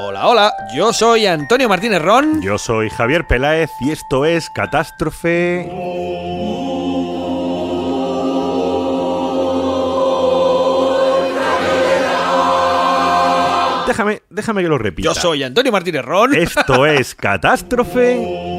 Hola, hola, yo soy Antonio Martínez Ron. Yo soy Javier Peláez y esto es Catástrofe. Déjame, déjame que lo repita. Yo soy Antonio Martínez Ron. Esto es Catástrofe.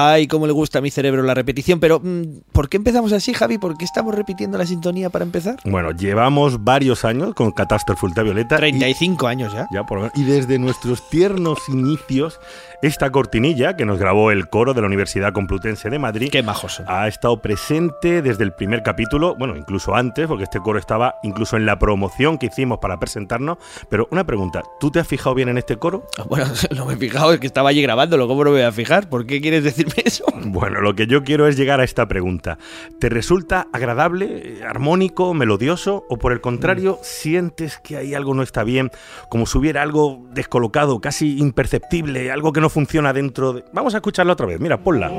Ay, cómo le gusta a mi cerebro la repetición, pero mm, ¿por qué empezamos así, Javi? ¿Por qué estamos repitiendo la sintonía para empezar? Bueno, llevamos varios años con Catástrofe Ultravioleta. 35 años ya. Ya, por Y desde nuestros tiernos inicios, esta cortinilla que nos grabó el coro de la Universidad Complutense de Madrid. Qué majos Ha estado presente desde el primer capítulo, bueno, incluso antes, porque este coro estaba incluso en la promoción que hicimos para presentarnos. Pero una pregunta, ¿tú te has fijado bien en este coro? Bueno, no me he fijado, es que estaba allí grabándolo, ¿cómo no me voy a fijar? ¿Por qué quieres decir eso? Bueno, lo que yo quiero es llegar a esta pregunta. ¿Te resulta agradable, armónico, melodioso o por el contrario sientes que ahí algo no está bien, como si hubiera algo descolocado, casi imperceptible, algo que no funciona dentro de... Vamos a escucharla otra vez, mira, ponla.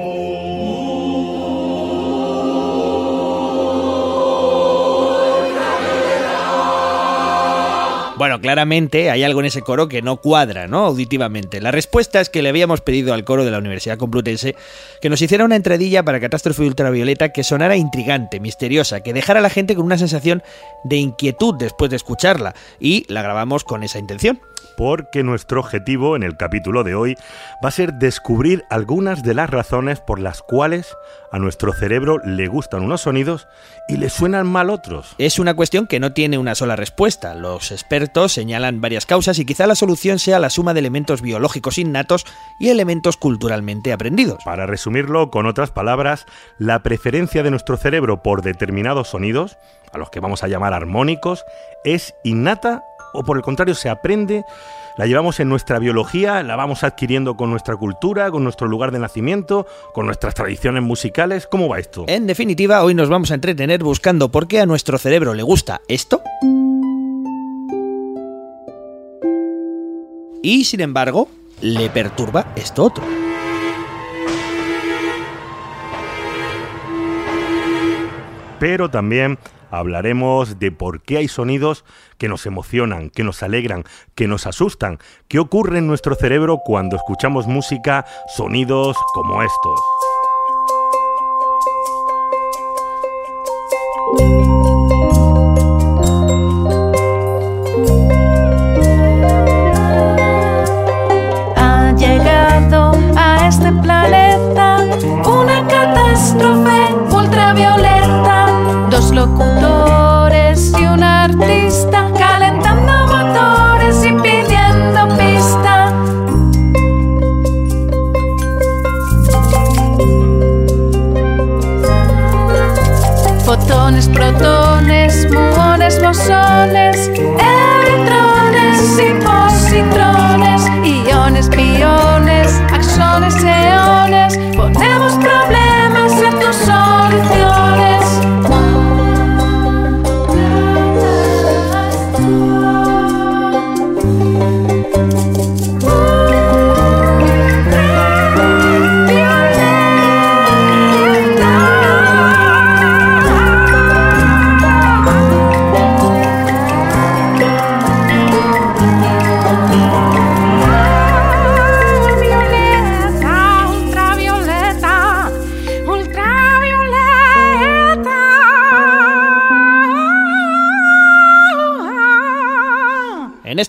Bueno, claramente hay algo en ese coro que no cuadra, ¿no? Auditivamente. La respuesta es que le habíamos pedido al coro de la Universidad Complutense que nos hiciera una entradilla para Catástrofe Ultravioleta que sonara intrigante, misteriosa, que dejara a la gente con una sensación de inquietud después de escucharla. Y la grabamos con esa intención porque nuestro objetivo en el capítulo de hoy va a ser descubrir algunas de las razones por las cuales a nuestro cerebro le gustan unos sonidos y le suenan mal otros. Es una cuestión que no tiene una sola respuesta. Los expertos señalan varias causas y quizá la solución sea la suma de elementos biológicos innatos y elementos culturalmente aprendidos. Para resumirlo con otras palabras, la preferencia de nuestro cerebro por determinados sonidos, a los que vamos a llamar armónicos, es innata o por el contrario se aprende, la llevamos en nuestra biología, la vamos adquiriendo con nuestra cultura, con nuestro lugar de nacimiento, con nuestras tradiciones musicales. ¿Cómo va esto? En definitiva, hoy nos vamos a entretener buscando por qué a nuestro cerebro le gusta esto. Y sin embargo, le perturba esto otro. Pero también hablaremos de por qué hay sonidos que nos emocionan, que nos alegran, que nos asustan, qué ocurre en nuestro cerebro cuando escuchamos música, sonidos como estos.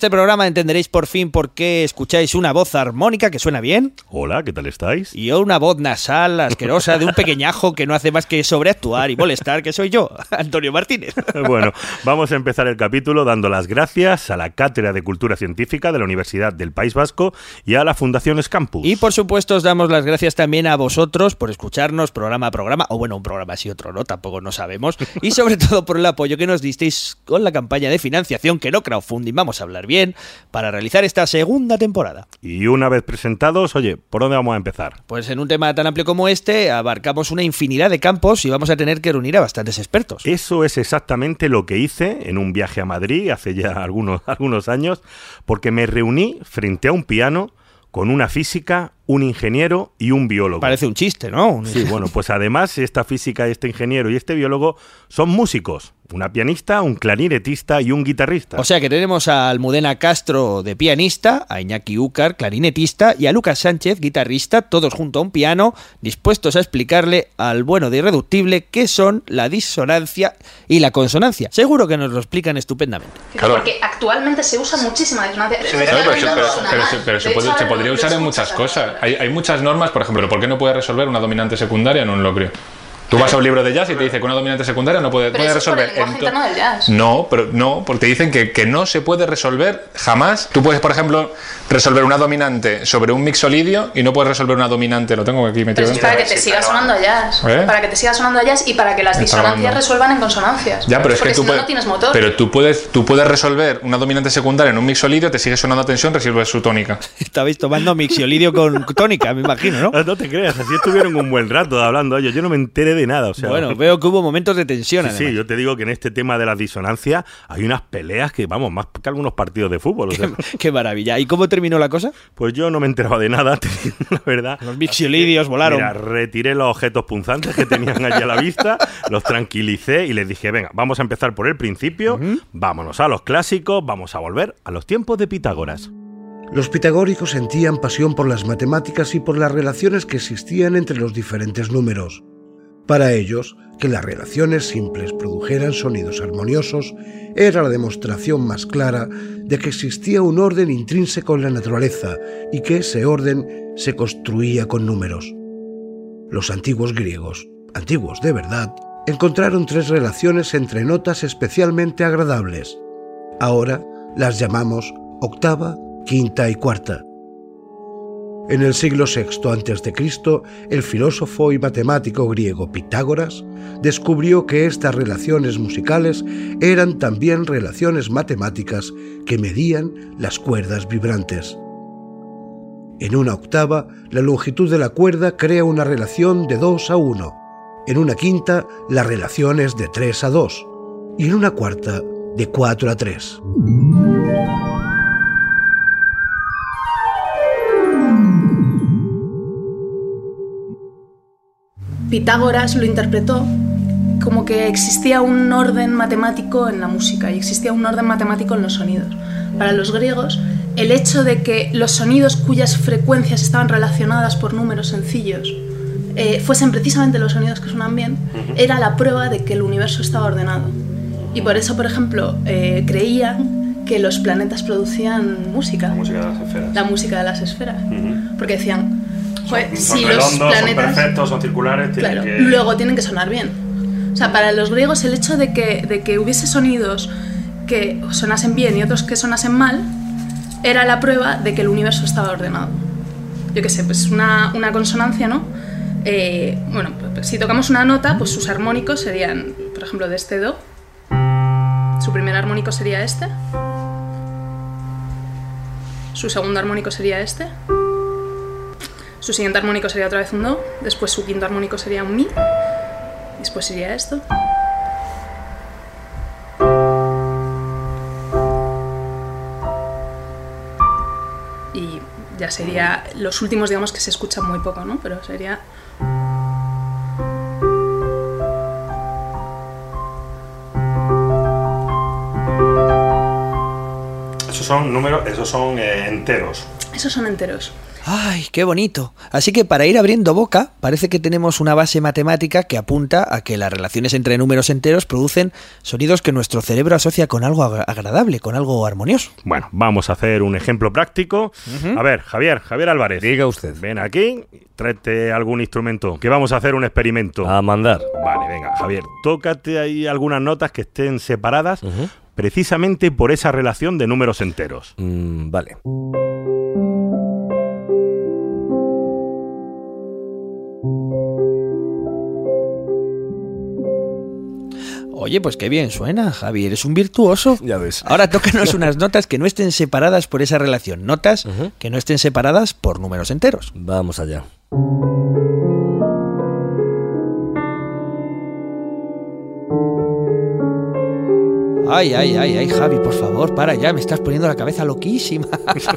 Este programa entenderéis por fin por qué escucháis una voz armónica que suena bien Hola, ¿qué tal estáis? y una voz nasal, asquerosa, de un pequeñajo que no hace más que sobreactuar y molestar, que soy yo, Antonio Martínez. Bueno, vamos a empezar el capítulo dando las gracias a la Cátedra de Cultura Científica de la Universidad del País Vasco y a la Fundación Scampus. Y por supuesto os damos las gracias también a vosotros por escucharnos programa a programa, o bueno, un programa así otro no, tampoco no sabemos, y sobre todo por el apoyo que nos disteis con la campaña de financiación, que no crowdfunding, vamos a hablar bien, para realizar esta segunda temporada. Y una vez presentados, oye, ¿por dónde vamos a empezar? Pues en un tema tan amplio como este, abarcamos una infinidad de campos y vamos a tener que reunir a bastantes expertos. Eso es exactamente lo que hice en un viaje a Madrid hace ya algunos, algunos años, porque me reuní frente a un piano con una física, un ingeniero y un biólogo. Parece un chiste, ¿no? Sí, bueno, pues además esta física, este ingeniero y este biólogo son músicos. Una pianista, un clarinetista y un guitarrista. O sea que tenemos a Almudena Castro de pianista, a Iñaki Úcar, clarinetista, y a Lucas Sánchez, guitarrista, todos junto a un piano, dispuestos a explicarle al bueno de Irreductible qué son la disonancia y la consonancia. Seguro que nos lo explican estupendamente. Claro. Porque actualmente se usa muchísima disonancia. Pero, se- pero- pero se- pero se, De puede- hecho, se ahora podría usar en muchas cosas. Hay, hay muchas normas, por ejemplo, ¿por qué no puede resolver una dominante secundaria en un locrio? Tú vas a un libro de jazz y te dice que una dominante secundaria no puede, Pero puede eso es por el resolver. del jazz. No, pero no, porque te dicen que, que no se puede resolver jamás. Tú puedes, por ejemplo, resolver una dominante sobre un mixolidio y no puedes resolver una dominante. Lo tengo aquí Pero metido eso es para que te siga sonando a jazz. ¿Eh? Para que te siga sonando a jazz y para que las Está disonancias resuelvan en consonancias. Ya, pero es Porque que tú si no, puedes, no tienes motor. Pero tú puedes, tú puedes resolver una dominante secundaria en un mixolidio, te sigue sonando a tensión, resuelves su tónica. Estabais tomando mixiolidio con tónica, me imagino, ¿no? No te creas, así estuvieron un buen rato hablando ellos. Yo no me enteré de nada. O sea, Bueno, veo que hubo momentos de tensión. Sí, yo te digo que en este tema de las disonancias hay unas peleas que, vamos, más que algunos partidos de fútbol. o sea, Qué maravilla. ¿Y cómo terminó la cosa? pues yo no me enteraba de nada, te digo la verdad. Los mixiolidios volaron. Mira, retiré los objetos punzantes que tenían allí a la vista, los tranquilicé y les dije, venga, vamos a empezar por el principio, vámonos a los clásicos, vamos a volver a los tiempos de Pitágoras. Los pitagóricos sentían pasión por las matemáticas y por las relaciones que existían entre los diferentes números. Para ellos, que las relaciones simples produjeran sonidos armoniosos era la demostración más clara de que existía un orden intrínseco en la naturaleza y que ese orden se construía con números. Los antiguos griegos, antiguos de verdad, encontraron tres relaciones entre notas especialmente agradables. Ahora las llamamos octava, quinta y cuarta. En el siglo VI a.C., el filósofo y matemático griego Pitágoras descubrió que estas relaciones musicales eran también relaciones matemáticas que medían las cuerdas vibrantes. En una octava, la longitud de la cuerda crea una relación de 2 a 1. En una quinta, la relación es de 3 a 2. Y en una cuarta, de 4 a 3. Pitágoras lo interpretó como que existía un orden matemático en la música y existía un orden matemático en los sonidos. Para los griegos, el hecho de que los sonidos cuyas frecuencias estaban relacionadas por números sencillos eh, fuesen precisamente los sonidos que suenan bien, era la prueba de que el universo estaba ordenado. Y por eso, por ejemplo, eh, creían que los planetas producían música, música de las esferas. la música de las esferas. Porque decían, "Joder, son si redondos, los planetas... son perfectos, son circulares, tienen Claro, que... luego tienen que sonar bien. O sea, para los griegos el hecho de que, de que hubiese sonidos que sonasen bien y otros que sonasen mal era la prueba de que el universo estaba ordenado. Yo qué sé, pues una, una consonancia, ¿no? Eh, bueno, pues si tocamos una nota, pues sus armónicos serían, por ejemplo, de este Do. Su primer armónico sería este. Su segundo armónico sería este. Su siguiente armónico sería otra vez un Do. Después su quinto armónico sería un Mi. Después sería esto. Y ya sería los últimos, digamos que se escuchan muy poco, ¿no? Pero sería. Esos son números, esos son eh, enteros. Esos son enteros. ¡Ay, qué bonito! Así que para ir abriendo boca, parece que tenemos una base matemática que apunta a que las relaciones entre números enteros producen sonidos que nuestro cerebro asocia con algo agra- agradable, con algo armonioso. Bueno, vamos a hacer un ejemplo práctico. A ver, Javier, Javier Álvarez. Diga usted. Ven aquí, tráete algún instrumento, que vamos a hacer un experimento. A mandar. Vale, venga, Javier, tócate ahí algunas notas que estén separadas precisamente por esa relación de números enteros. Mm, vale. Oye, pues qué bien suena, Javier, es un virtuoso. Ya ves. Ahora tócanos unas notas que no estén separadas por esa relación, notas que no estén separadas por números enteros. Vamos allá. Ay, ay, ay, ay, Javi, por favor, para ya, me estás poniendo la cabeza loquísima.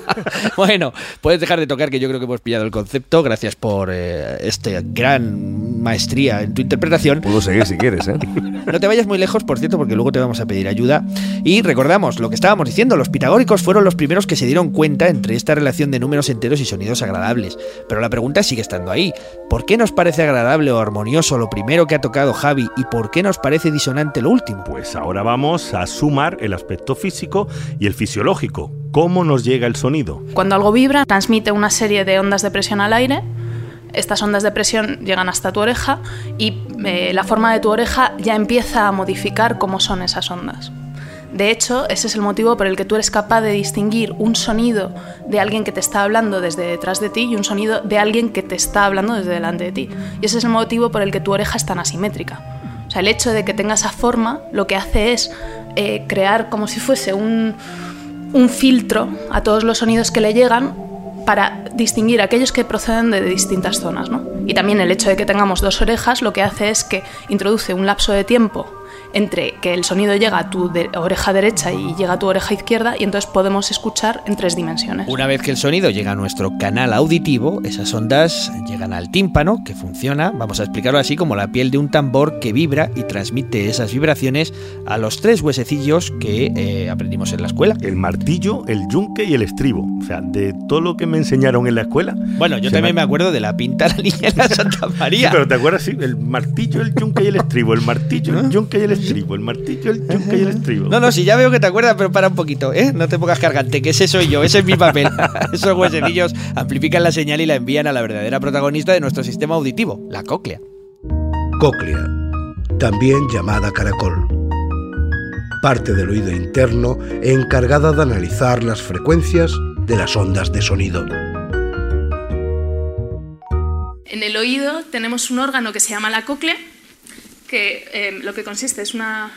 bueno, puedes dejar de tocar, que yo creo que hemos pillado el concepto. Gracias por eh, esta gran maestría en tu interpretación. Puedo seguir si quieres, ¿eh? No te vayas muy lejos, por cierto, porque luego te vamos a pedir ayuda. Y recordamos lo que estábamos diciendo, los pitagóricos fueron los primeros que se dieron cuenta entre esta relación de números enteros y sonidos agradables. Pero la pregunta sigue estando ahí. ¿Por qué nos parece agradable o armonioso lo primero que ha tocado Javi y por qué nos parece disonante lo último? Pues ahora vamos sumar el aspecto físico y el fisiológico. ¿Cómo nos llega el sonido? Cuando algo vibra, transmite una serie de ondas de presión al aire. Estas ondas de presión llegan hasta tu oreja y eh, la forma de tu oreja ya empieza a modificar cómo son esas ondas. De hecho, ese es el motivo por el que tú eres capaz de distinguir un sonido de alguien que te está hablando desde detrás de ti y un sonido de alguien que te está hablando desde delante de ti. Y ese es el motivo por el que tu oreja es tan asimétrica. O sea, el hecho de que tenga esa forma lo que hace es eh, crear como si fuese un, un filtro a todos los sonidos que le llegan para distinguir aquellos que proceden de distintas zonas. ¿no? Y también el hecho de que tengamos dos orejas lo que hace es que introduce un lapso de tiempo entre que el sonido llega a tu de- oreja derecha y llega a tu oreja izquierda y entonces podemos escuchar en tres dimensiones. Una vez que el sonido llega a nuestro canal auditivo, esas ondas llegan al tímpano, que funciona, vamos a explicarlo así, como la piel de un tambor que vibra y transmite esas vibraciones a los tres huesecillos que eh, aprendimos en la escuela. El martillo, el yunque y el estribo. O sea, de todo lo que me enseñaron en la escuela. Bueno, yo también me- me acuerdo de la pinta la niña en la Santa Sí, María. pero ¿te acuerdas? Sí, el martillo, el yunque y el estribo. El martillo, el yunque y el estribo. El martillo, el yunque y el estribo. No, no, si ya veo que te acuerdas, pero para un poquito, ¿eh? No te pongas cargante, que ese soy yo, ese es mi papel. Esos huesecillos amplifican la señal y la envían a la verdadera protagonista de nuestro sistema auditivo, la cóclea. Cóclea, también llamada caracol. Parte del oído interno encargada de analizar las frecuencias de las ondas de sonido. En el oído tenemos un órgano que se llama la cóclea, que eh, lo que consiste es una,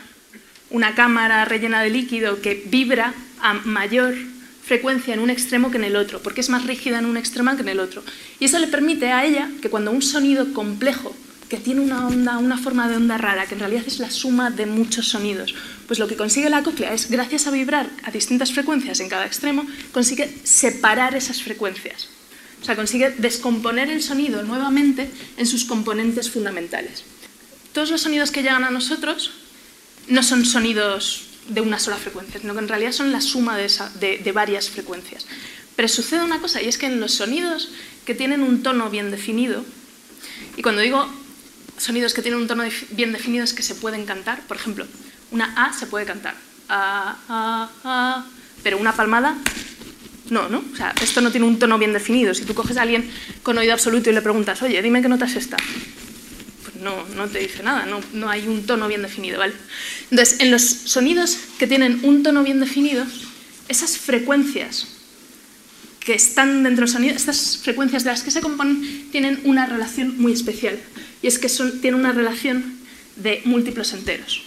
cámara rellena de líquido que vibra a mayor frecuencia en un extremo que en el otro, porque es más rígida en un extremo que en el otro. Y eso le permite a ella que cuando un sonido complejo, que tiene una forma de onda rara, que en realidad es la suma de muchos sonidos, pues lo que consigue la cóclea es, gracias a vibrar a distintas frecuencias en cada extremo, consigue separar esas frecuencias. O sea, consigue descomponer el sonido nuevamente en sus componentes fundamentales. Todos los sonidos que llegan a nosotros no son sonidos de una sola frecuencia, sino que en realidad son la suma de, varias frecuencias. Pero sucede una cosa, y es que en los sonidos que tienen un tono bien definido, y cuando digo sonidos que tienen un tono bien definido es que se pueden cantar, por ejemplo, una A se puede cantar, A, A, A, pero una palmada no, ¿no? O sea, esto no tiene un tono bien definido. Si tú coges a alguien con oído absoluto y le preguntas, oye, dime qué nota es esta, no, no te dice nada, no, no hay un tono bien definido, ¿vale? Entonces, en los sonidos que tienen un tono bien definido, esas frecuencias que están dentro del sonido, estas frecuencias de las que se componen, tienen una relación muy especial. Y es que son, tienen una relación de múltiplos enteros.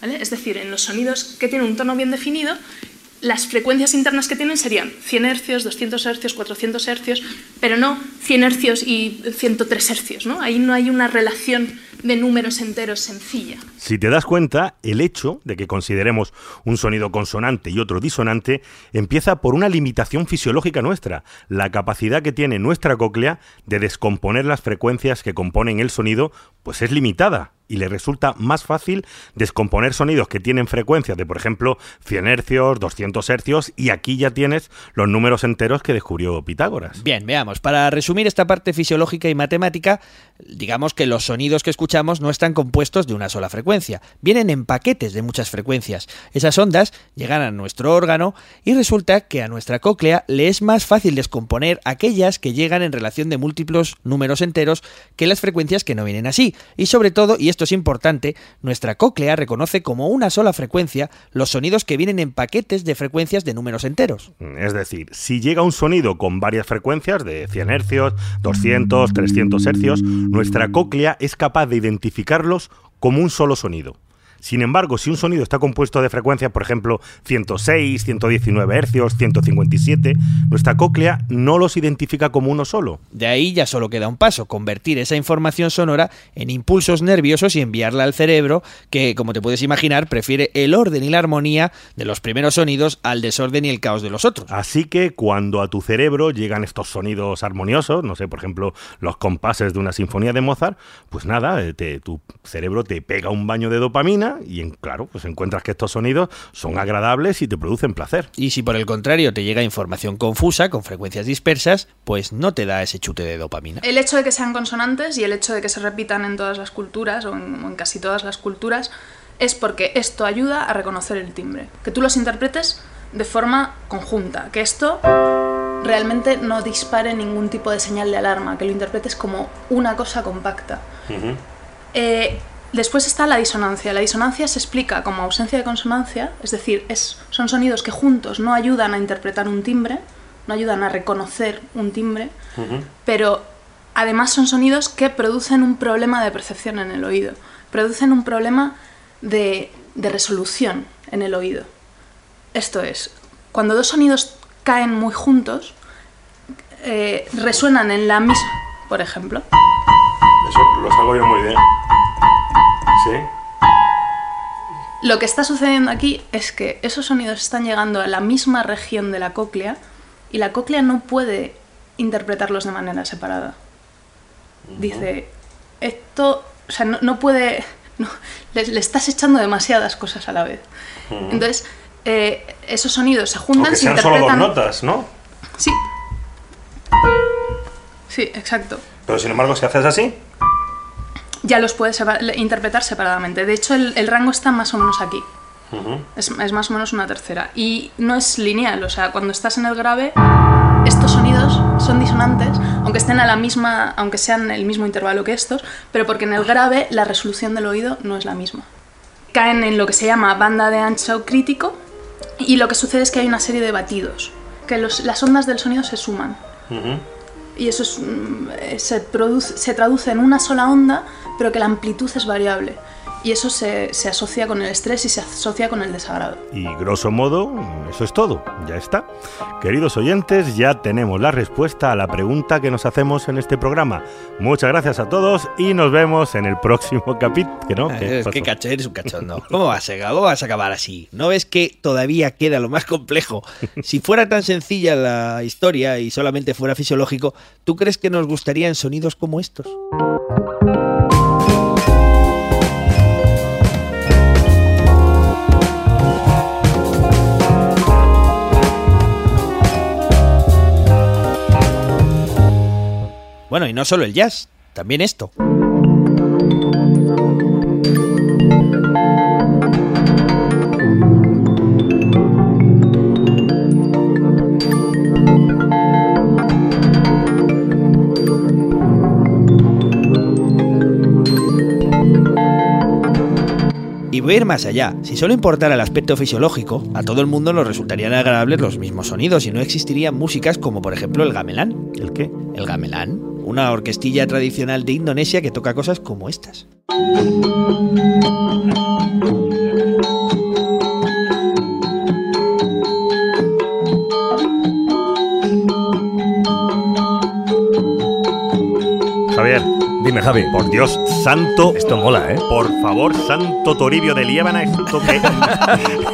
¿vale? Es decir, en los sonidos que tienen un tono bien definido, las frecuencias internas que tienen serían 100 hercios, 200 hercios, 400 hercios, pero no 100 hercios y 103 hercios. ¿no? Ahí no hay una relación de números enteros sencilla. Si te das cuenta, el hecho de que consideremos un sonido consonante y otro disonante empieza por una limitación fisiológica nuestra, la capacidad que tiene nuestra cóclea de descomponer las frecuencias que componen el sonido, pues es limitada y le resulta más fácil descomponer sonidos que tienen frecuencias de, por ejemplo, 100 hercios, 200 hercios y aquí ya tienes los números enteros que descubrió Pitágoras. Bien, veamos. Para resumir esta parte fisiológica y matemática, digamos que los sonidos que escuchamos no están compuestos de una sola frecuencia, vienen en paquetes de muchas frecuencias. Esas ondas llegan a nuestro órgano y resulta que a nuestra cóclea le es más fácil descomponer aquellas que llegan en relación de múltiplos números enteros que las frecuencias que no vienen así. Y sobre todo, y esto es importante, nuestra cóclea reconoce como una sola frecuencia los sonidos que vienen en paquetes de frecuencias de números enteros. Es decir, si llega un sonido con varias frecuencias de 100 hercios, 200, 300 hercios, nuestra cóclea es capaz de identificarlos como un solo sonido. Sin embargo, si un sonido está compuesto de frecuencias, por ejemplo, 106, 119 Hz, 157, nuestra cóclea no los identifica como uno solo. De ahí ya solo queda un paso, convertir esa información sonora en impulsos nerviosos y enviarla al cerebro, que, como te puedes imaginar, prefiere el orden y la armonía de los primeros sonidos al desorden y el caos de los otros. Así que cuando a tu cerebro llegan estos sonidos armoniosos, no sé, por ejemplo, los compases de una sinfonía de Mozart, pues nada, eh, te- tu cerebro te pega un baño de dopamina y, en- claro, pues encuentras que estos sonidos son agradables y te producen placer. Y si por el contrario te llega información confusa, con frecuencias dispersas, pues no te da ese chute de dopamina. El hecho de que sean consonantes y el hecho de que se repitan en todas las culturas o en, o en casi todas las culturas es porque esto ayuda a reconocer el timbre. Que tú los interpretes de forma conjunta, que esto realmente no dispare ningún tipo de señal de alarma, que lo interpretes como una cosa compacta. Eh, después está la disonancia. La disonancia se explica como ausencia de consonancia, es decir, es, son sonidos que juntos no ayudan a interpretar un timbre, no ayudan a reconocer un timbre, pero además son sonidos que producen un problema de percepción en el oído, producen un problema de, de resolución en el oído. Esto es, cuando dos sonidos caen muy juntos, eh, resuenan en la misma, por ejemplo, Eso lo salgo yo muy bien. Sí. Lo que está sucediendo aquí es que esos sonidos están llegando a la misma región de la cóclea y la cóclea no puede interpretarlos de manera separada. Dice, esto, o sea, no, no puede, no, le, le estás echando demasiadas cosas a la vez. Entonces, eh, esos sonidos se juntan, se sean solo dos interpretan. notas, ¿no? Sí. Sí, exacto. Pero sin embargo, si haces así, Ya los puedes separ- interpretar separadamente. De hecho, el, el rango está más o menos aquí. es, es más o menos una tercera. Y no es lineal, o sea, cuando estás en el grave, estos sonidos son disonantes, aunque estén a la misma, aunque sean el mismo intervalo que estos, pero porque en el grave la resolución del oído no es la misma. Caen en lo que se llama banda de ancho crítico y lo que sucede es que hay una serie de batidos, que los- las ondas del sonido se suman. Y eso es, mm, se, produce, se traduce en una sola onda, pero que la amplitud es variable. Y eso se, se asocia con el estrés y se asocia con el desagrado. Y grosso modo, eso es todo, ya está. Queridos oyentes, ya tenemos la respuesta a la pregunta que nos hacemos en este programa. Muchas gracias a todos y nos vemos en el próximo capítulo. ¿Qué no? ¿Qué Es que cacho, eres un cachondo. ¿Cómo vas, a, ¿Cómo vas a acabar así? ¿No ves que todavía queda lo más complejo? Si fuera tan sencilla la historia y solamente fuera fisiológico, ¿tú crees que nos gustarían sonidos como estos? Bueno, y no solo el jazz, también esto. Y voy a ir más allá. Si solo importara el aspecto fisiológico, a todo el mundo nos resultarían agradables los mismos sonidos y no existirían músicas como por ejemplo el gamelán. ¿El qué? El gamelán, una orquestilla tradicional de Indonesia que toca cosas como estas. Javier, Dime, Javi. por Dios santo. Esto mola, ¿eh? Por favor, santo Toribio de Liébana, ¿esto qué,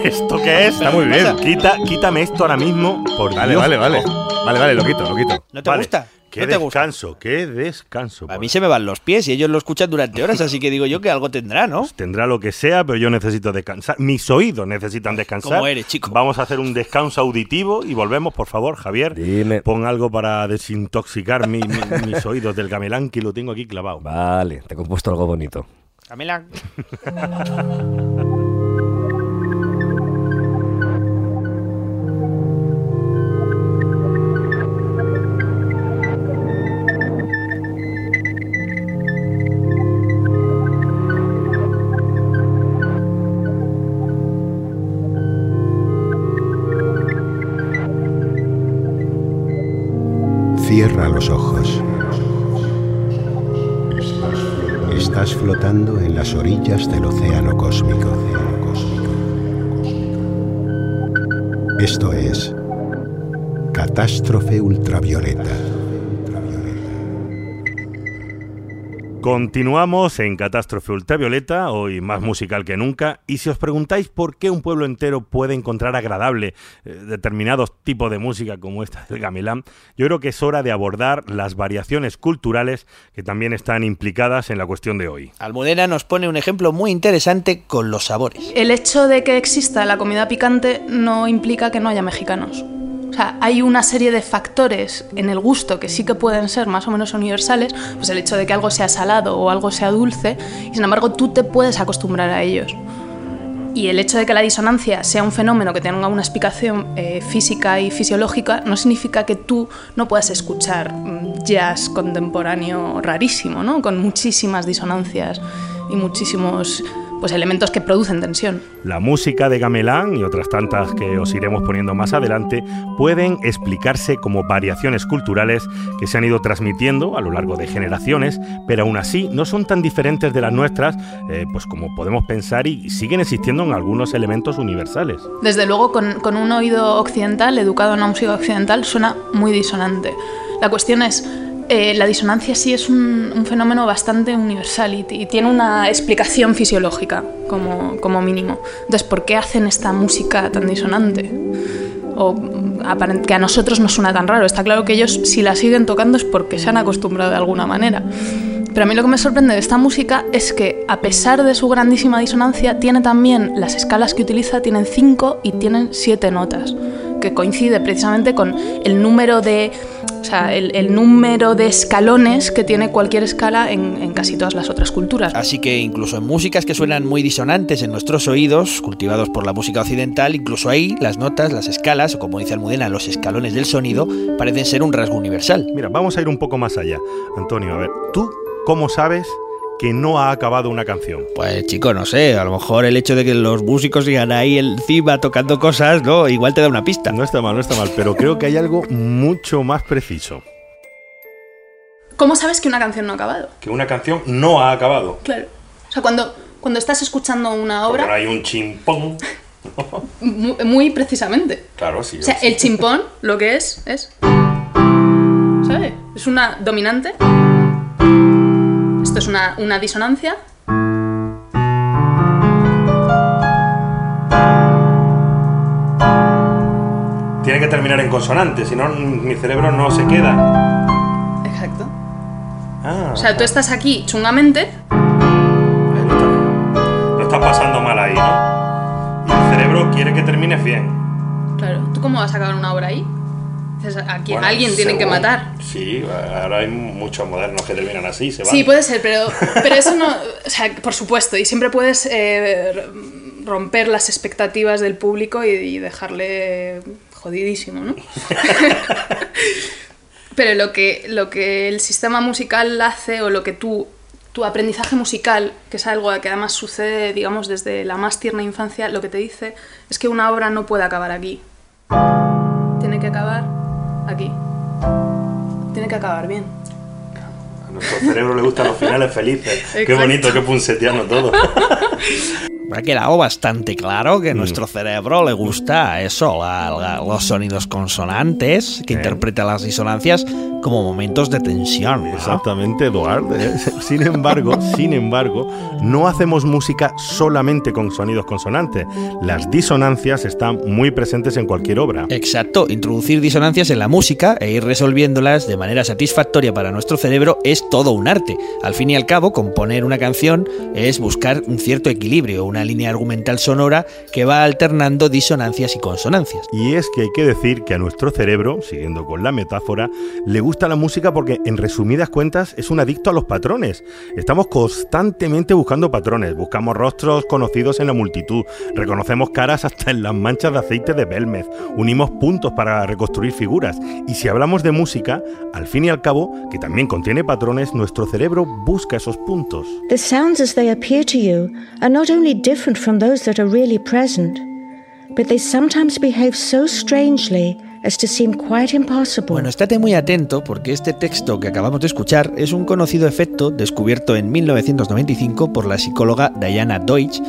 ¿esto qué es? Está muy bien. Quita, quítame esto ahora mismo, por Vale, Dios. vale, vale. Vale, vale, lo quito, lo quito. ¿No te Vale. gusta? Qué ¿No te gusta? descanso, qué descanso. A mí se me van los pies y ellos lo escuchan durante horas, así que digo yo que algo tendrá, ¿no? Tendrá lo que sea, pero yo necesito descansar. Mis oídos necesitan descansar. ¿Cómo eres, chico? Vamos a hacer un descanso auditivo y volvemos, por favor, Javier. Dime. Pon algo para desintoxicar mi- mi- mis oídos del gamelán que lo tengo aquí clavado. Vale, te he compuesto algo bonito. Camila. Continuamos en Catástrofe Ultravioleta, hoy más musical que nunca, y si os preguntáis por qué un pueblo entero puede encontrar agradable eh, determinados tipos de música como esta del gamelán, yo creo que es hora de abordar las variaciones culturales que también están implicadas en la cuestión de hoy. Almudena nos pone un ejemplo muy interesante con los sabores. El hecho de que exista la comida picante no implica que no haya mexicanos. O sea, hay una serie de factores en el gusto que sí que pueden ser más o menos universales, pues el hecho de que algo sea salado o algo sea dulce, y sin embargo tú te puedes acostumbrar a ellos. Y el hecho de que la disonancia sea un fenómeno que tenga una explicación eh, física y fisiológica no significa que tú no puedas escuchar mm, jazz contemporáneo rarísimo, ¿no? con muchísimas disonancias y muchísimos pues, elementos que producen tensión. La música de gamelán y otras tantas que os iremos poniendo más adelante pueden explicarse como variaciones culturales que se han ido transmitiendo a lo largo de generaciones, pero aún así no son tan diferentes de las nuestras, eh, pues como podemos pensar y siguen existiendo en algunos elementos universales. Desde luego, con, con un oído occidental, educado en la música occidental, suena muy disonante. La cuestión es, eh, la disonancia sí es un, fenómeno bastante universal y, tiene una explicación fisiológica, como, mínimo. Entonces, ¿por qué hacen esta música tan disonante? O que a nosotros nos suena tan raro. Está claro que ellos, si la siguen tocando, es porque se han acostumbrado de alguna manera. Pero a mí lo que me sorprende de esta música es que, a pesar de su grandísima disonancia, tiene también las escalas que utiliza, tienen cinco y tienen siete notas, que coincide precisamente con el número de, o sea, el, el número de escalones que tiene cualquier escala en, en casi todas las otras culturas. Así que incluso en músicas que suenan muy disonantes en nuestros oídos, cultivados por la música occidental, incluso ahí las notas, las escalas, o como dice Almudena, los escalones del sonido, parecen ser un rasgo universal. Mira, vamos a ir un poco más allá. Antonio, a ver, ¿tú cómo sabes que no ha acabado una canción? Pues chico, no sé, a lo mejor el hecho de que los músicos sigan ahí encima tocando cosas, ¿no? Igual te da una pista. No está mal, no está mal, pero creo que hay algo mucho más preciso. ¿Cómo sabes que una canción no ha acabado? Que una canción no ha acabado. Claro. O sea, cuando, cuando estás escuchando una obra, hay un chimpón. mu- muy, precisamente. Claro, sí. O sea, sí. el chimpón lo que es es. ¿Sabes? Es una dominante. Esto es una, una disonancia. Tiene que terminar en consonante, si no mi cerebro no se queda. Exacto. Ah, O sea, tú estás aquí chungamente. lo está- lo estás pasando mal ahí, ¿no? Y el cerebro quiere que termines bien. Claro. ¿Tú cómo vas a acabar una obra ahí? Dices, aquí Bueno, alguien tiene que según- matar. Sí, ahora hay muchos modernos que terminan así, se van. Sí, puede ser, pero, pero eso no. O sea, por supuesto, y siempre puedes eh, romper las expectativas del público y, y dejarle jodidísimo, ¿no? pero lo que, lo que el sistema musical hace, o lo que tú. Tu aprendizaje musical, que es algo que además sucede, digamos, desde la más tierna infancia, lo que te dice es que una obra no puede acabar aquí. Tiene que acabar aquí. Tiene que acabar bien. A nuestro cerebro le gustan los finales felices. Qué bonito, qué punsetiano todo. Ha quedado bastante claro que a nuestro cerebro le gusta eso, la- la- los sonidos consonantes, que Eh. interpreta las disonancias como momentos de tensión. ¿no? Exactamente, Eduardo. Sin embargo, sin embargo, no hacemos música solamente con sonidos consonantes. Las disonancias están muy presentes en cualquier obra. Exacto, introducir disonancias en la música e ir resolviéndolas de manera satisfactoria para nuestro cerebro es todo un arte. Al fin y al cabo, componer una canción es buscar un cierto equilibrio, una línea argumental sonora que va alternando disonancias y consonancias. Y es que hay que decir que a nuestro cerebro, siguiendo con la metáfora, le gusta la música porque, en resumidas cuentas, es un adicto a los patrones. Estamos constantemente buscando patrones, buscamos rostros conocidos en la multitud, reconocemos caras hasta en las manchas de aceite de Belmez, unimos puntos para reconstruir figuras. Y si hablamos de música, al fin y al cabo, que también contiene patrones, nuestro cerebro busca esos puntos. The sounds as they appear to you are not only different from those that are really present, but they sometimes behave so strangely as to seem quite impossible. Bueno, estate muy atento porque este texto que acabamos de escuchar es un conocido efecto descubierto en 1995 por la psicóloga Diana Deutsch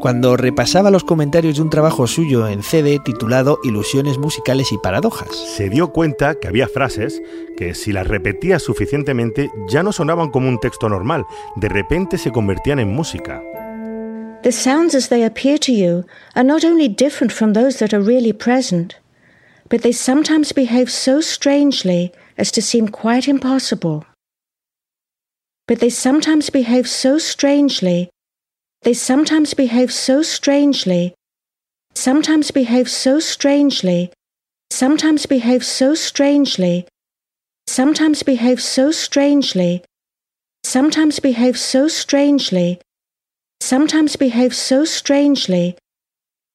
cuando repasaba los comentarios de un trabajo suyo en CD titulado Ilusiones musicales y paradojas. Se dio cuenta que había frases que si las repetía suficientemente ya no sonaban como un texto normal, de repente se convertían en música. The sounds as they appear to you are not only different from those that are really present, but they sometimes behave so strangely as to seem quite impossible. But they sometimes behave so strangely, they sometimes behave so strangely, sometimes behave so strangely, sometimes behave so strangely, sometimes behave so strangely, sometimes behave so strangely, sometimes behave so strangely,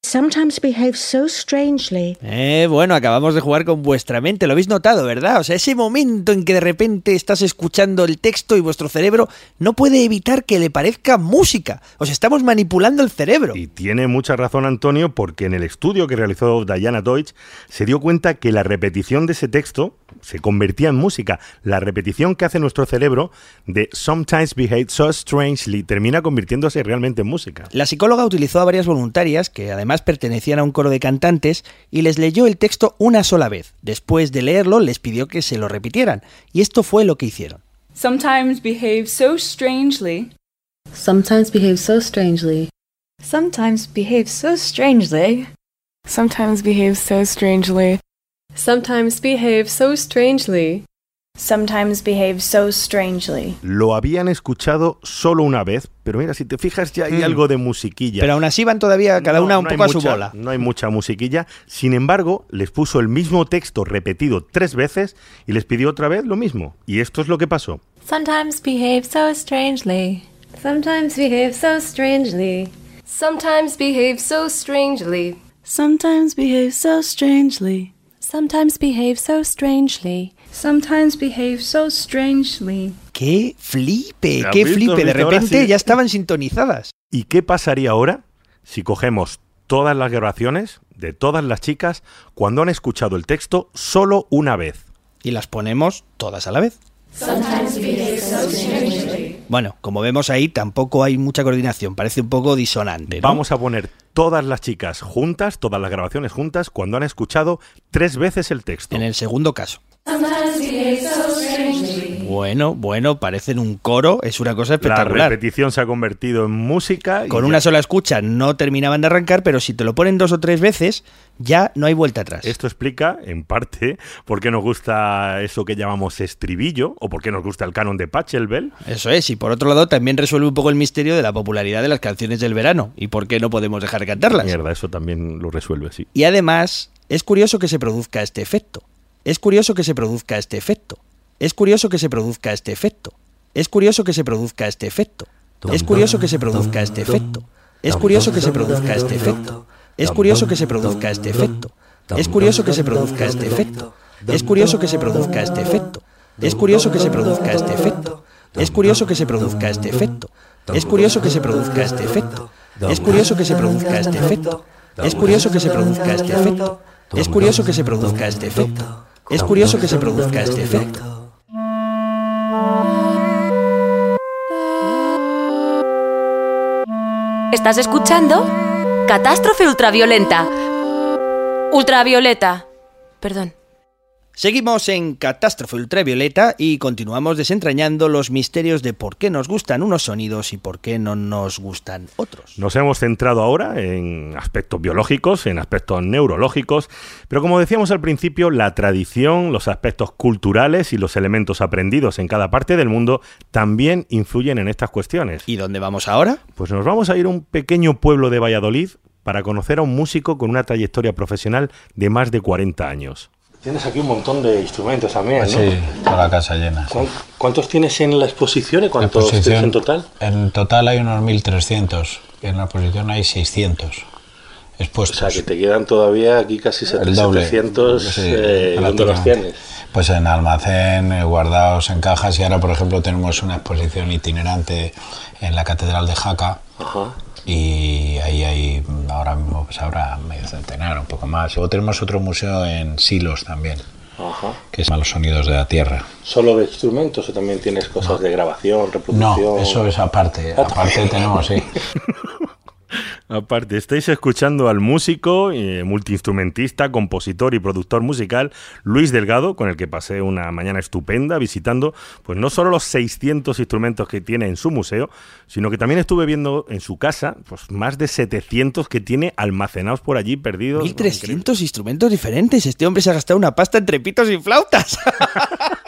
sometimes behave so strangely. Eh, bueno, acabamos de jugar con vuestra mente, lo habéis notado, ¿verdad? O sea, ese momento en que de repente estás escuchando el texto y vuestro cerebro no puede evitar que le parezca música. Os estamos manipulando el cerebro. Y tiene mucha razón Antonio porque en el estudio que realizó Diana Deutsch se dio cuenta que la repetición de ese texto se convertía en música. La repetición que hace nuestro cerebro de Sometimes Behave So Strangely termina convirtiéndose realmente en música. La psicóloga utilizó a varias voluntarias que además pertenecían a un coro de cantantes y les leyó el texto una sola vez. Después de leerlo les pidió que se lo repitieran y esto fue lo que hicieron. Sometimes behave so strangely. Sometimes behave so strangely. Sometimes behave so strangely. Sometimes behave so strangely. Sometimes behave so strangely. Sometimes behave so strangely. Lo habían escuchado solo una vez, pero mira, si te fijas ya hay Mm. algo de musiquilla. Pero aún así van todavía cada No, una un no poco a su mucha- bola. No hay mucha musiquilla. Sin embargo, les puso el mismo texto repetido tres veces y les pidió otra vez lo mismo. Y esto es lo que pasó. Sometimes behave so strangely. Sometimes behave so strangely. Sometimes behave so strangely. Sometimes behave so strangely. Sometimes behave so strangely. Sometimes behave so strangely. ¡Qué flipe! ¿Has ¡Qué visto? flipe! ¿Has De repente sí. ya estaban sintonizadas. ¿Y qué pasaría ahora si cogemos todas las grabaciones de todas las chicas cuando han escuchado el texto solo una vez? Y las ponemos todas a la vez. Sometimes behave so strangely. Bueno, como vemos ahí, tampoco hay mucha coordinación, parece un poco disonante. ¿no? Vamos a poner todas las chicas juntas, todas las grabaciones juntas, cuando han escuchado tres veces el texto. En el segundo caso. Bueno, bueno, parecen un coro, es una cosa La espectacular. repetición se ha convertido en música. y Con ya- una sola escucha no terminaban de arrancar, pero si te lo ponen dos o tres veces, ya no hay vuelta atrás. Esto explica, en parte, por qué nos gusta eso que llamamos estribillo, o por qué nos gusta el canon de Pachelbel. Eso es, y por otro lado también resuelve un poco el misterio de la popularidad de las canciones del verano y por qué no podemos dejar de cantarlas. Mierda, eso también lo resuelve, sí. Y además, es curioso que se produzca este efecto. Es curioso que se produzca este efecto. Es curioso que se produzca este efecto. Es curioso que se produzca este efecto. Es curioso que se produzca este efecto. Es curioso que se produzca este efecto. Es curioso que se produzca este efecto. Es curioso que se produzca este efecto. Es curioso que se produzca este efecto. Es curioso que se produzca este efecto. Es curioso que se produzca este efecto. Es curioso que se produzca este efecto. Es curioso que se produzca este efecto. Es curioso que se produzca este efecto. Es curioso que se produzca este efecto. Es curioso que se produzca este efecto. ¿Estás escuchando? Catástrofe ultraviolenta. Ultravioleta. Perdón. Seguimos en Catástrofe Ultravioleta y continuamos desentrañando los misterios de por qué nos gustan unos sonidos y por qué no nos gustan otros. Nos hemos centrado ahora en aspectos biológicos, en aspectos neurológicos, pero como decíamos al principio, la tradición, los aspectos culturales y los elementos aprendidos en cada parte del mundo también influyen en estas cuestiones. ¿Y dónde vamos ahora? Pues nos vamos a ir a un pequeño pueblo de Valladolid para conocer a un músico con una trayectoria profesional de más de 40 años. Tienes aquí un montón de instrumentos también, Pues sí, toda la casa llena. sí. ¿Cuántos tienes en la exposición y cuántos exposición- tienes en total? En total hay unos 1.300 y en la exposición hay 600 expuestos. O sea, que te quedan todavía aquí casi El doble. 700. Sí, eh, ¿Dónde los tienes? Pues en almacén, eh, guardados en cajas y ahora, por ejemplo, tenemos una exposición itinerante en la Catedral de Jaca. Ajá. Y ahí hay ahora mismo pues habrá medio centenar, un poco más. Luego tenemos otro museo en Silos también, Ajá. que es los sonidos de la tierra. ¿Solo de instrumentos o también tienes cosas de grabación, reproducción? No, eso es aparte. Ah, Aparte tenemos, sí. Aparte, estáis escuchando al músico, eh, multiinstrumentista, compositor y productor musical Luis Delgado, con el que pasé una mañana estupenda visitando, pues no solo los 600 instrumentos que tiene en su museo, sino que también estuve viendo en su casa, pues más de 700 que tiene almacenados por allí perdidos. 1300 instrumentos diferentes. Este hombre se ha gastado una pasta entre pitos y flautas.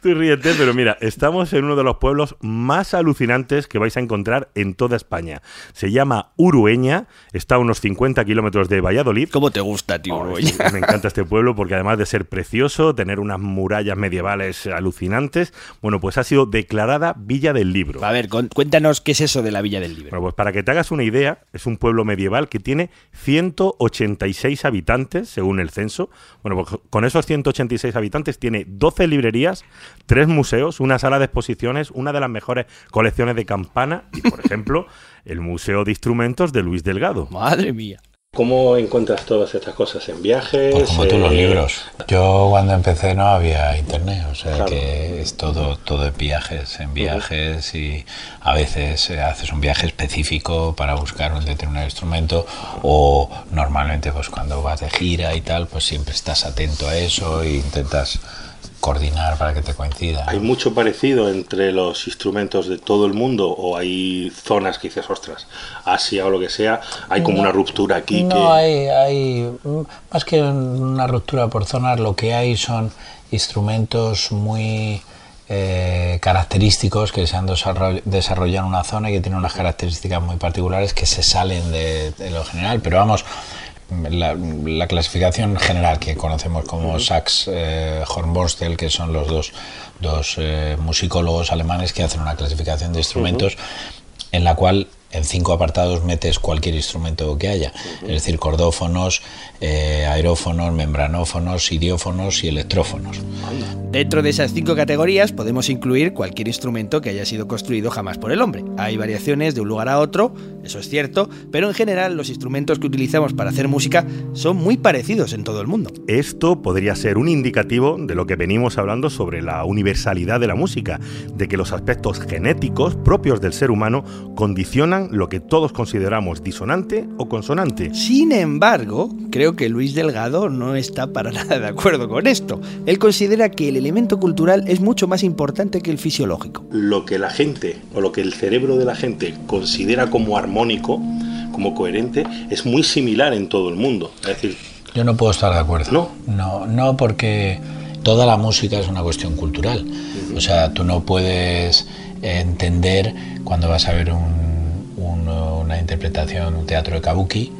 Tú ríete, pero mira, estamos en uno de los pueblos más alucinantes que vais a encontrar en toda España. Se llama Urueña, está a unos 50 kilómetros de Valladolid. ¿Cómo te gusta, tío, Urueña? Me encanta este pueblo porque además de ser precioso, tener unas murallas medievales alucinantes, bueno, pues ha sido declarada Villa del Libro. A ver, cuéntanos qué es eso de la Villa del Libro. Bueno, pues para que te hagas una idea, es un pueblo medieval que tiene 186 habitantes, según el censo. Bueno, pues con esos 186 habitantes tiene 12 librerías, tres museos, una sala de exposiciones, una de las mejores colecciones de campana y, por ejemplo, el Museo de Instrumentos de Luis Delgado. Madre mía. ¿Cómo encuentras todas estas cosas? ¿En viajes? Pues como tú los Eh, libros. Yo cuando empecé no había internet, o sea Claro. que es todo, todo en viajes, en viajes y a veces eh, haces un viaje específico para buscar un determinado instrumento o normalmente pues cuando vas de gira y tal, pues siempre estás atento a eso e intentas coordinar para que te coincida. ¿Hay mucho parecido entre los instrumentos de todo el mundo o hay zonas que dices, ostras, Asia o lo que sea, hay como No. una ruptura aquí No, que... hay, hay, mm, más que una ruptura por zonas, lo que hay son instrumentos muy eh, característicos que se han desarroll- desarrollado en una zona y que tienen unas características muy particulares que se salen de, de lo general. Pero vamos, la, la clasificación general que conocemos como Sachs eh, Hornborstel, que son los dos, dos eh, musicólogos alemanes que hacen una clasificación de instrumentos en la cual en cinco apartados metes cualquier instrumento que haya, es decir, cordófonos, eh, aerófonos, membranófonos, idiófonos y electrófonos. Dentro de esas cinco categorías podemos incluir cualquier instrumento que haya sido construido jamás por el hombre. Hay variaciones de un lugar a otro, eso es cierto, pero en general los instrumentos que utilizamos para hacer música son muy parecidos en todo el mundo. Esto podría ser un indicativo de lo que venimos hablando sobre la universalidad de la música, de que los aspectos genéticos propios del ser humano condicionan lo que todos consideramos disonante o consonante. Sin embargo, creo que Luis Delgado no está para nada de acuerdo con esto. Él considera que el elemento cultural es mucho más importante que el fisiológico. Lo que la gente o lo que el cerebro de la gente considera como armónico, como coherente, es muy similar en todo el mundo. Es decir, Yo no puedo estar de acuerdo. No. No, no porque toda la música es una cuestión cultural. O sea, tú no puedes entender cuando vas a ver un- un- una interpretación, un teatro de kabuki,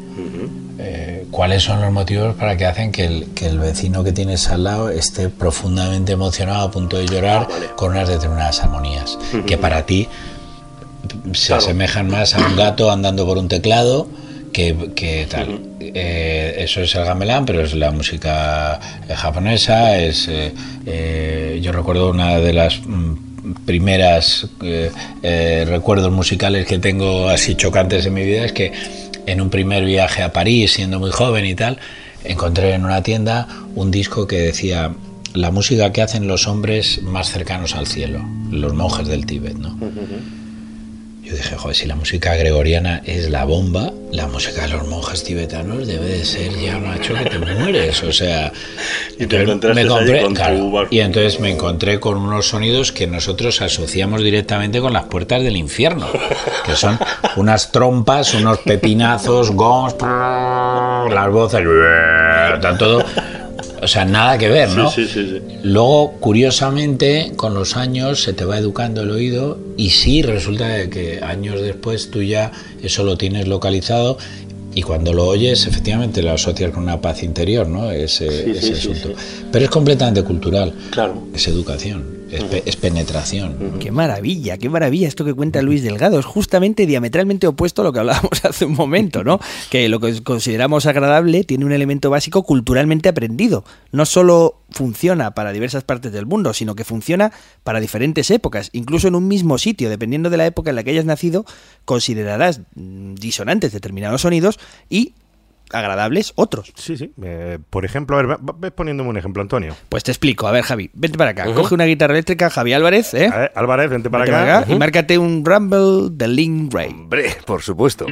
eh, cuáles son los motivos para que hacen que el, que el vecino que tienes al lado esté profundamente emocionado a punto de llorar con unas determinadas armonías que para ti se Claro. asemejan más a un gato andando por un teclado que, que tal. Eh, eso es el gamelán, pero es la música japonesa. Es, eh, eh, yo recuerdo una de las mm, primeras eh, eh, recuerdos musicales que tengo así chocantes en mi vida es que en un primer viaje a París, siendo muy joven y tal, encontré en una tienda un disco que decía la música que hacen los hombres más cercanos al cielo, los monjes del Tíbet, ¿no? Yo dije, joder, si la música gregoriana es la bomba, la música de los monjes tibetanos debe de ser ya macho que te mueres. O sea, Y te entonces encontraste me tu bar- y entonces me encontré con unos sonidos que nosotros asociamos directamente con las puertas del infierno, que son unas trompas, unos pepinazos, gongs, las voces, está todo, o sea, nada que ver, ¿no? Sí, sí, sí. Luego, curiosamente, con los años se te va educando el oído y sí, resulta que años después tú ya eso lo tienes localizado y cuando lo oyes, efectivamente lo asocias con una paz interior, ¿no? Ese, Sí, ese sí, sí, asunto. sí. Pero es completamente cultural, Claro. es educación. Es, pe- es penetración. Qué maravilla, qué maravilla esto que cuenta Luis Delgado. Es justamente diametralmente opuesto a lo que hablábamos hace un momento, ¿no? Que lo que consideramos agradable tiene un elemento básico culturalmente aprendido. No solo funciona para diversas partes del mundo, sino que funciona para diferentes épocas. Incluso en un mismo sitio, dependiendo de la época en la que hayas nacido, considerarás mm, disonantes determinados sonidos y agradables otros. Sí, sí. Eh, por ejemplo, a ver, ves poniéndome un ejemplo, Antonio. Pues te explico. A ver, Javi, vente para acá. Coge una guitarra eléctrica, Javi Álvarez, ¿eh? A ver, Álvarez, vente para Vente acá. y márcate un Rumble de Link Ray. Hombre, por supuesto.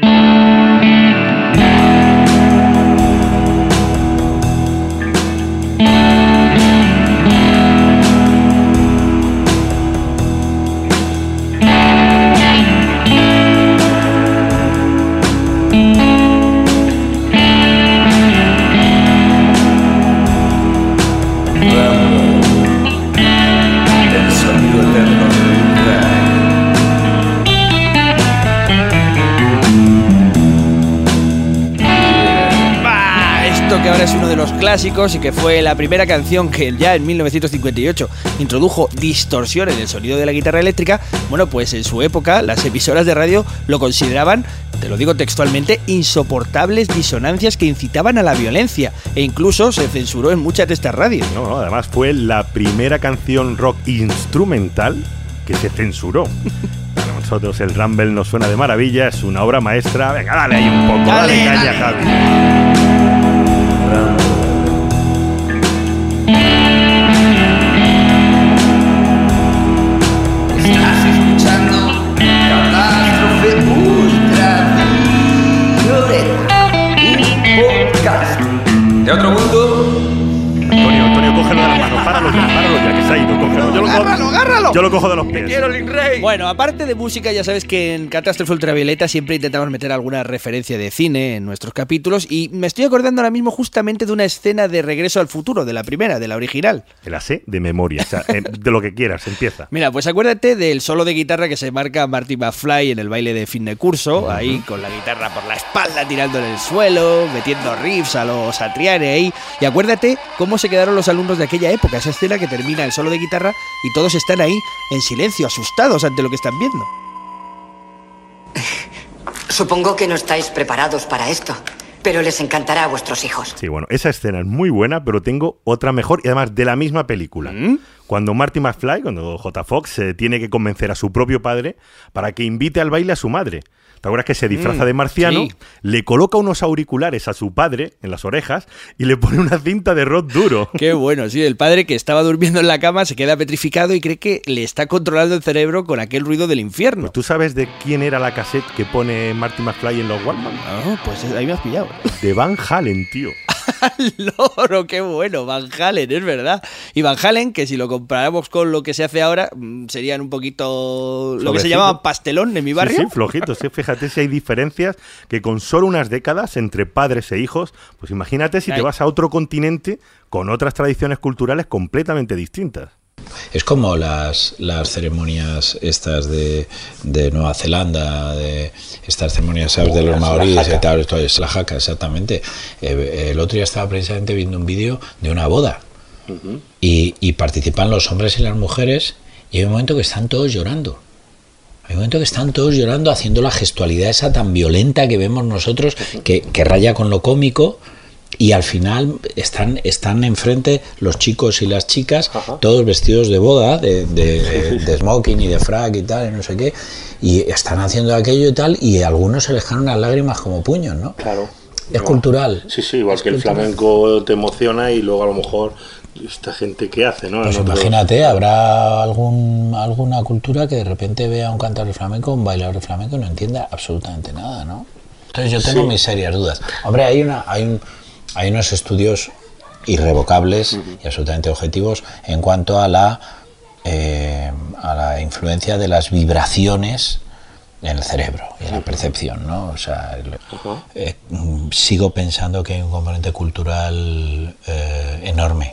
Clásicos y que fue la primera canción que ya en 1958 introdujo distorsión en el sonido de la guitarra eléctrica, bueno, pues en su época las emisoras de radio lo consideraban, te lo digo textualmente, insoportables disonancias que incitaban a la violencia e incluso se censuró en muchas de estas radios. No, no, además fue la primera canción rock instrumental que se censuró. Para nosotros el Rumble nos suena de maravilla, es una obra maestra. Venga, dale ahí un poco, dale, Dale, caña, dale. Javi. Páralo ya, páralo ya, que se ha ido, cógelo. Yo lo cojo, ¡Agárralo, agárralo! Yo lo cojo de los pies. Bueno, aparte de música, ya sabes que en Catástrofe Ultravioleta siempre intentamos meter alguna referencia de cine en nuestros capítulos y me estoy acordando ahora mismo justamente de una escena de Regreso al Futuro, de la primera, de la original. La sé de memoria, o sea, eh, de lo que quieras, empieza. Mira, pues acuérdate del solo de guitarra que se marca Marty McFly en el baile de fin de curso, ahí con la guitarra por la espalda tirando en el suelo, metiendo riffs a los Satriani ahí. Y acuérdate cómo se quedaron los alumnos de aquella época, esa escena que termina el solo de guitarra y todos están ahí en silencio, asustados ante lo que están viendo. Supongo que no estáis preparados para esto, pero les encantará a vuestros hijos. Sí, bueno, esa escena es muy buena, pero tengo otra mejor y además de la misma película. Cuando Marty McFly, cuando J. Fox, eh, tiene que convencer a su propio padre para que invite al baile a su madre. ¿Te acuerdas que se disfraza Mm, de marciano? sí. Le coloca unos auriculares a su padre en las orejas y le pone una cinta de rock duro. Qué bueno, sí, el padre que estaba durmiendo en la cama se queda petrificado y cree que le está controlando el cerebro con aquel ruido del infierno. ¿Tú sabes de quién era la cassette que pone Marty McFly en los Walkman? Ah, pues ahí me has pillado. De Van Halen, tío. Loro, qué bueno, Van Halen, es verdad. Y Van Halen, que si lo comparamos con lo que se hace ahora, mm, serían un poquito lo que se llamaba pastelón en mi barrio. Sí, sí, flojitos. sí, fíjate si hay diferencias que con solo unas décadas entre padres e hijos, pues imagínate si te vas a otro continente con otras tradiciones culturales completamente distintas. Es como las, las ceremonias estas de, de Nueva Zelanda, de estas ceremonias ¿sabes? de los maoríes y tal, esto es la jaca, exactamente. Eh, el otro día estaba precisamente viendo un vídeo de una boda y, y participan los hombres y las mujeres y hay un momento que están todos llorando. Hay un momento que están todos llorando haciendo la gestualidad esa tan violenta que vemos nosotros, que, que raya con lo cómico, y al final están, están enfrente los chicos y las chicas, todos vestidos de boda, de, de- de smoking y de frac y tal, y no sé qué, y están haciendo aquello y tal, y algunos se les caen unas lágrimas como puños, ¿no? Claro. Es cultural. Sí, sí, igual Es que el cultural. flamenco te emociona y luego a lo mejor esta gente que hace, ¿no? Pues imagínate, habrá algún, alguna cultura que de repente vea a un cantante flamenco, un bailador de flamenco y no entienda absolutamente nada, ¿no? Entonces yo tengo Sí. mis serias dudas. Hombre, hay, una, hay, un, hay unos estudios irrevocables y absolutamente objetivos en cuanto a la, eh, a la influencia de las vibraciones en el cerebro y en la percepción, ¿no? O sea, el- eh, sigo pensando que hay un componente cultural eh, enorme.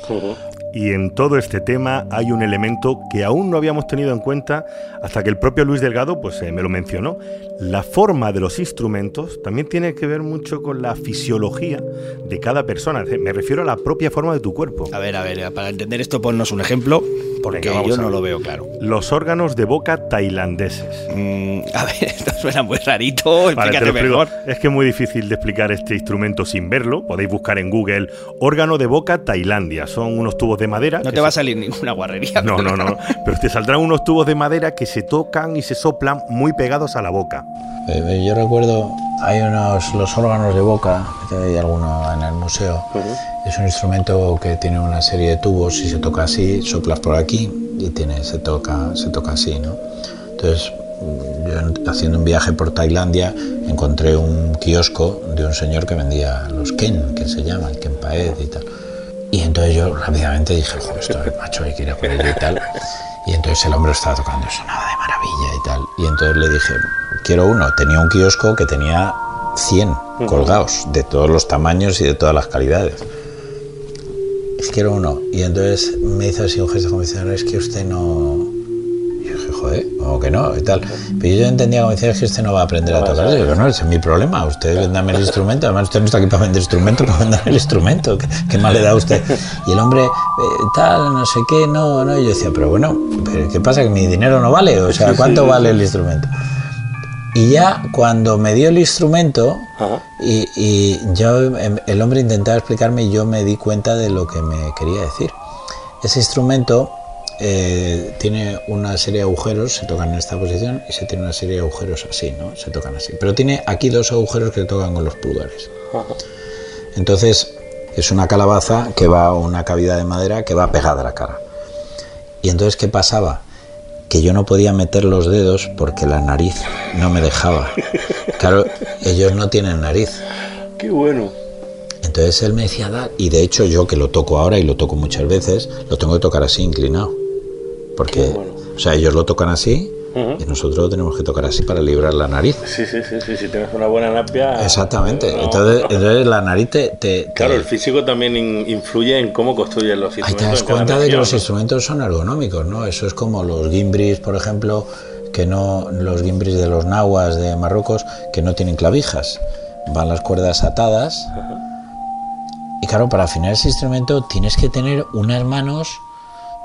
Y en todo este tema hay un elemento que aún no habíamos tenido en cuenta hasta que el propio Luis Delgado pues, eh, me lo mencionó. La forma de los instrumentos también tiene que ver mucho con la fisiología de cada persona. Me refiero a la propia forma de tu cuerpo. A ver, a ver, para entender esto, ponnos un ejemplo. porque Venga, yo no lo veo claro. Los órganos de boca tailandeses. Mm, a ver, esto suena muy rarito, Vale, explícate explico. mejor. Es que es muy difícil de explicar este instrumento sin verlo. Podéis buscar en Google órgano de boca Tailandia. Son unos tubos de madera. No te va a salir ninguna guarrería. No, no, no. Pero te saldrán unos tubos de madera que se tocan y se soplan muy pegados a la boca. Eh, Yo recuerdo, hay unos, los órganos de boca, hay alguno en el museo. Es un instrumento que tiene una serie de tubos y se toca así, soplas por aquí y tiene, se, toca, se toca así, ¿no? Entonces, mm, yo en- haciendo un viaje por Tailandia encontré un kiosco de un señor que vendía los ken, que se llaman, ken paed y tal. Entonces yo rápidamente dije, joder, esto es macho, hay que ir a por ello y tal. Y entonces el hombre estaba tocando, sonaba de maravilla y tal. Y entonces le dije, quiero uno. Tenía un kiosco que tenía 100 colgados, de todos los tamaños y de todas las calidades. Es quiero uno. Y entonces me hizo así un gesto como diciendo, es que usted no... Y yo dije, joder, como que no, y tal. Pero yo entendía como es que usted no va a aprender a tocar. Y digo, no, ese es mi problema. Usted véndame el instrumento. Además, usted no está aquí para vender instrumento, para vender el instrumento. ¿Qué, qué mal le da a usted? Y el hombre, eh, tal, no sé qué, no, no. Y yo decía, pero bueno, ¿pero ¿qué pasa? ¿Que mi dinero no vale? O sea, ¿cuánto vale el instrumento? Y ya cuando me dio el instrumento y, y yo, em, el hombre intentaba explicarme y yo me di cuenta de lo que me quería decir. Ese instrumento eh, tiene una serie de agujeros, se tocan en esta posición y se tiene una serie de agujeros así, ¿no? Se tocan así. Pero tiene aquí dos agujeros que se tocan con los pulgares. Entonces es una calabaza que va a una cavidad de madera que va pegada a la cara. Y entonces, ¿qué pasaba? Que yo no podía meter los dedos porque la nariz no me dejaba. Claro, ellos no tienen nariz. Qué bueno. Entonces él me decía, y de hecho yo que lo toco ahora y lo toco muchas veces, lo tengo que tocar así inclinado. Porque, o sea, ellos lo tocan así Ujú. y nosotros lo tenemos que tocar así para librar la nariz. Sí, sí, sí, sí, si tienes una buena napia. Exactamente. no, entonces, no. entonces la nariz te... te- Claro, te- el físico también in- influye en cómo construyen los Ahí instrumentos. te das cuenta de que los instrumentos son ergonómicos, ¿no? Eso es como los gimbris, por ejemplo, que no, los gimbris de los nahuas de Marruecos, que no tienen clavijas. Van las cuerdas atadas. Y claro, para afinar ese instrumento tienes que tener unas manos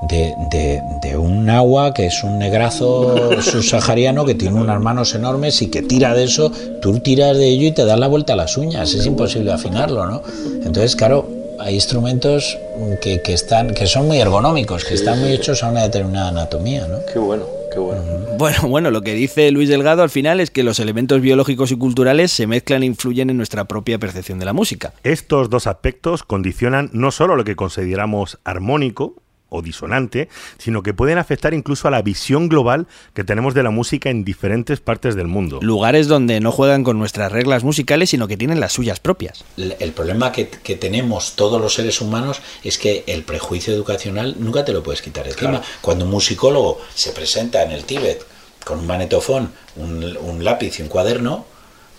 de, de- de un agua que es un negrazo subsahariano que tiene unas manos enormes y que tira de eso, tú tiras de ello y te das la vuelta a las uñas, es imposible afinarlo, ¿no? Entonces, claro, hay instrumentos que, que están, que son muy ergonómicos, que están muy hechos a una determinada anatomía, ¿no? Qué bueno, qué bueno. Bueno, bueno, lo que dice Luis Delgado al final es que los elementos biológicos y culturales se mezclan e influyen en nuestra propia percepción de la música. Estos dos aspectos condicionan no solo lo que consideramos armónico o disonante, sino que pueden afectar incluso a la visión global que tenemos de la música en diferentes partes del mundo. Lugares donde no juegan con nuestras reglas musicales, sino que tienen las suyas propias. El problema que, que tenemos todos los seres humanos es que el prejuicio educacional nunca te lo puedes quitar encima. Claro. Cuando un musicólogo se presenta en el Tíbet con un manetofón, un, un lápiz y un cuaderno,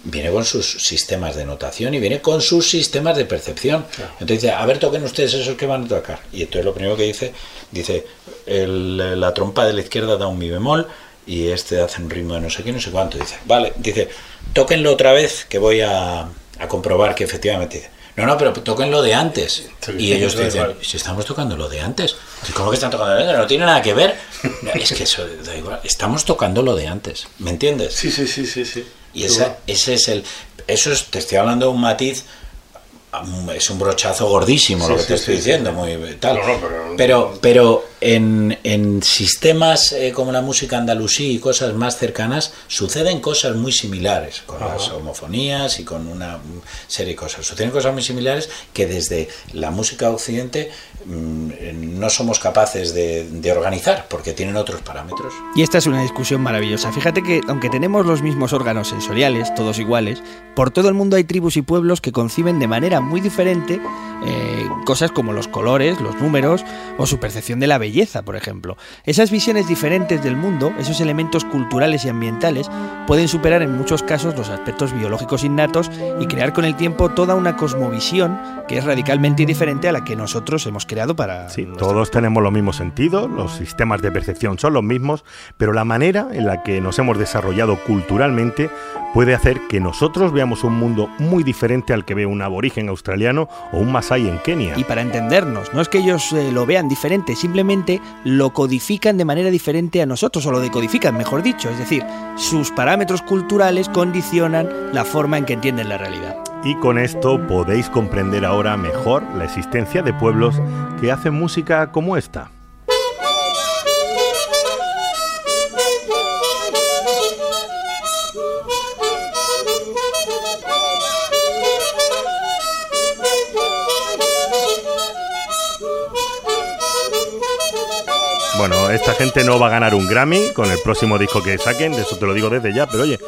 viene con sus sistemas de notación y viene con sus sistemas de percepción. Entonces dice, a ver, toquen ustedes esos que van a tocar. Y entonces lo primero que dice, dice, el- la trompa de la izquierda da un mi bemol y este hace un ritmo de no sé qué, no sé cuánto. Dice, vale, dice, tóquenlo otra vez que voy a, a comprobar que efectivamente dice. No, no, pero tóquenlo de antes. Sí, y ellos dicen, si estamos tocando lo de antes. ¿Y ¿Cómo que están tocando lo de antes? No tiene nada que ver. No, es que eso da igual. Estamos tocando lo de antes. ¿Me entiendes? Sí, sí, sí, sí, sí. Y esa, ese es el. Eso es, te estoy hablando de un matiz. um, Es un brochazo gordísimo Sí, lo que sí, te estoy sí, diciendo, muy tal. No, no, pero- pero, pero en, en sistemas eh, como la música andalusí y cosas más cercanas, suceden cosas muy similares, con las homofonías y con una mm, serie de cosas. Suceden cosas muy similares que desde la música occidente mm, no somos capaces de, de organizar, porque tienen otros parámetros. Y esta es una discusión maravillosa. Fíjate que aunque tenemos los mismos órganos sensoriales, todos iguales, por todo el mundo hay tribus y pueblos que conciben de manera muy diferente eh, cosas como los colores, los números o su percepción de la belleza, por ejemplo. Esas visiones diferentes del mundo, esos elementos culturales y ambientales, pueden superar en muchos casos los aspectos biológicos innatos y crear con el tiempo toda una cosmovisión que es radicalmente diferente a la que nosotros hemos creado para... Sí, todos tenemos los mismos sentidos, los sistemas de percepción son los mismos, pero la manera en la que nos hemos desarrollado culturalmente puede hacer que nosotros veamos un mundo muy diferente al que ve un aborigen australiano o un masái en Kenia. Y para entendernos, no es que ellos eh, lo vean diferente, simplemente lo codifican de manera diferente a nosotros, o lo decodifican, mejor dicho, es decir, sus parámetros culturales condicionan la forma en que entienden la realidad. Y con esto podéis comprender ahora mejor la existencia de pueblos que hacen música como esta. Bueno, esta gente no va a ganar un Grammy con el próximo disco que saquen, de eso te lo digo desde ya, pero oye,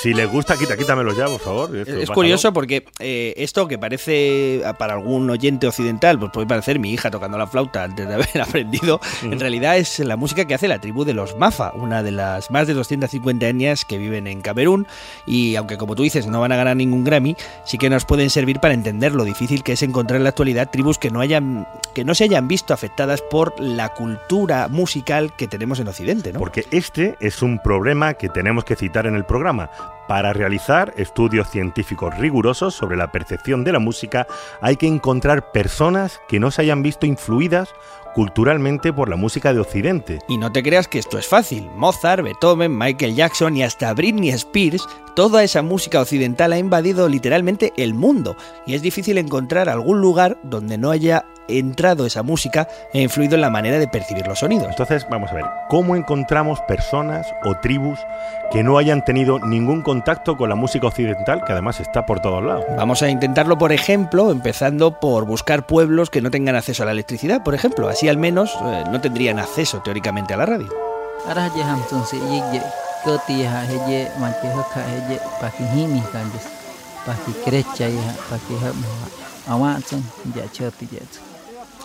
si les gusta, quita, quítamelo ya, por favor. Esto, Es bájalo. curioso porque eh, esto que parece ah, para algún oyente occidental, pues puede parecer mi hija tocando la flauta antes de haber aprendido, en realidad es la música que hace la tribu de los Mafa, una de las más de 250 etnias que viven en Camerún y aunque como tú dices no van a ganar ningún Grammy, sí que nos pueden servir para entender lo difícil que es encontrar en la actualidad tribus que no hayan que no se hayan visto afectadas por la cultura musical que tenemos en Occidente, ¿no? Porque este es un problema que tenemos que citar en el programa. Para realizar estudios científicos rigurosos sobre la percepción de la música hay que encontrar personas que no se hayan visto influidas culturalmente por la música de Occidente. Y no te creas que esto es fácil. Mozart, Beethoven, Michael Jackson y hasta Britney Spears, toda esa música occidental ha invadido literalmente el mundo. Y es difícil encontrar algún lugar donde no haya entrado esa música e influido en la manera de percibir los sonidos. Entonces, vamos a ver, ¿cómo encontramos personas o tribus que no hayan tenido ningún contacto con la música occidental, que además está por todos lados? Vamos a intentarlo, por ejemplo, empezando por buscar pueblos que no tengan acceso a la electricidad, por ejemplo. Así al menos eh, no tendrían acceso teóricamente a la radio.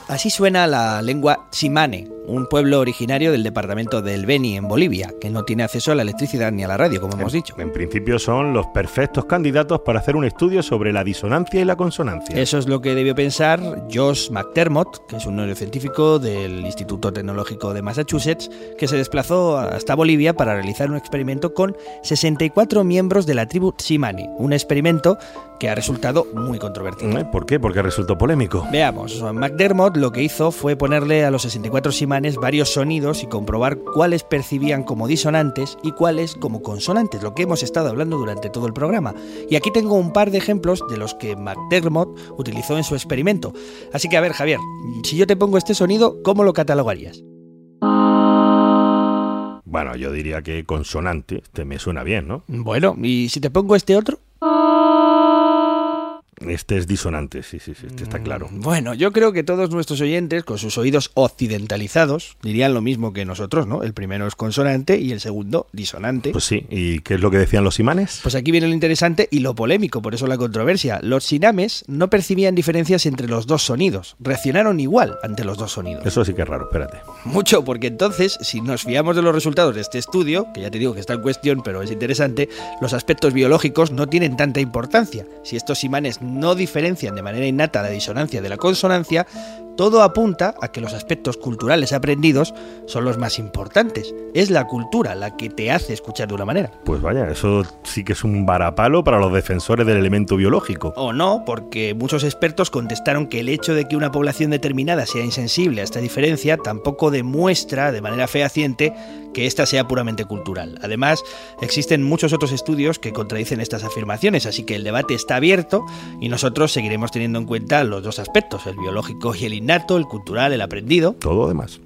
Así suena la lengua Tsimane, un pueblo originario del departamento del Beni, en Bolivia, que no tiene acceso a la electricidad ni a la radio, como hemos dicho. En principio son los perfectos candidatos para hacer un estudio sobre la disonancia y la consonancia. Eso es lo que debió pensar Josh McDermott, que es un neurocientífico del Instituto Tecnológico de Massachusetts, que se desplazó hasta Bolivia para realizar un experimento con 64 miembros de la tribu Tsimane, un experimento que ha resultado muy controvertido. ¿Eh? ¿Por qué? Porque resultó polémico. Veamos, McDermott lo que hizo fue ponerle a los 64 simanes varios sonidos y comprobar cuáles percibían como disonantes y cuáles como consonantes, lo que hemos estado hablando durante todo el programa. Y aquí tengo un par de ejemplos de los que McDermott utilizó en su experimento. Así que a ver, Javier, si yo te pongo este sonido, ¿cómo lo catalogarías? Bueno, yo diría que consonante, este me suena bien, ¿no? Bueno, ¿y si te pongo este otro? Este es disonante, sí, sí, sí, este está claro. Bueno, yo creo que todos nuestros oyentes, con sus oídos occidentalizados, dirían lo mismo que nosotros, ¿no? El primero es consonante y el segundo disonante. Pues sí, ¿y qué es lo que decían los imanes? Pues aquí viene lo interesante y lo polémico, por eso la controversia. Los sinames no percibían diferencias entre los dos sonidos, reaccionaron igual ante los dos sonidos. Eso sí que es raro, espérate. Mucho, porque entonces, si nos fiamos de los resultados de este estudio, que ya te digo que está en cuestión, pero es interesante, los aspectos biológicos no tienen tanta importancia. Si estos imanes no diferencian de manera innata la disonancia de la consonancia, todo apunta a que los aspectos culturales aprendidos son los más importantes. Es la cultura la que te hace escuchar de una manera. Pues vaya, eso sí que es un varapalo para los defensores del elemento biológico. O no, porque muchos expertos contestaron que el hecho de que una población determinada sea insensible a esta diferencia tampoco demuestra de manera fehaciente que ésta sea puramente cultural. Además, existen muchos otros estudios que contradicen estas afirmaciones, así que el debate está abierto y nosotros seguiremos teniendo en cuenta los dos aspectos, el biológico y el innato, el cultural, el aprendido. Todo demás.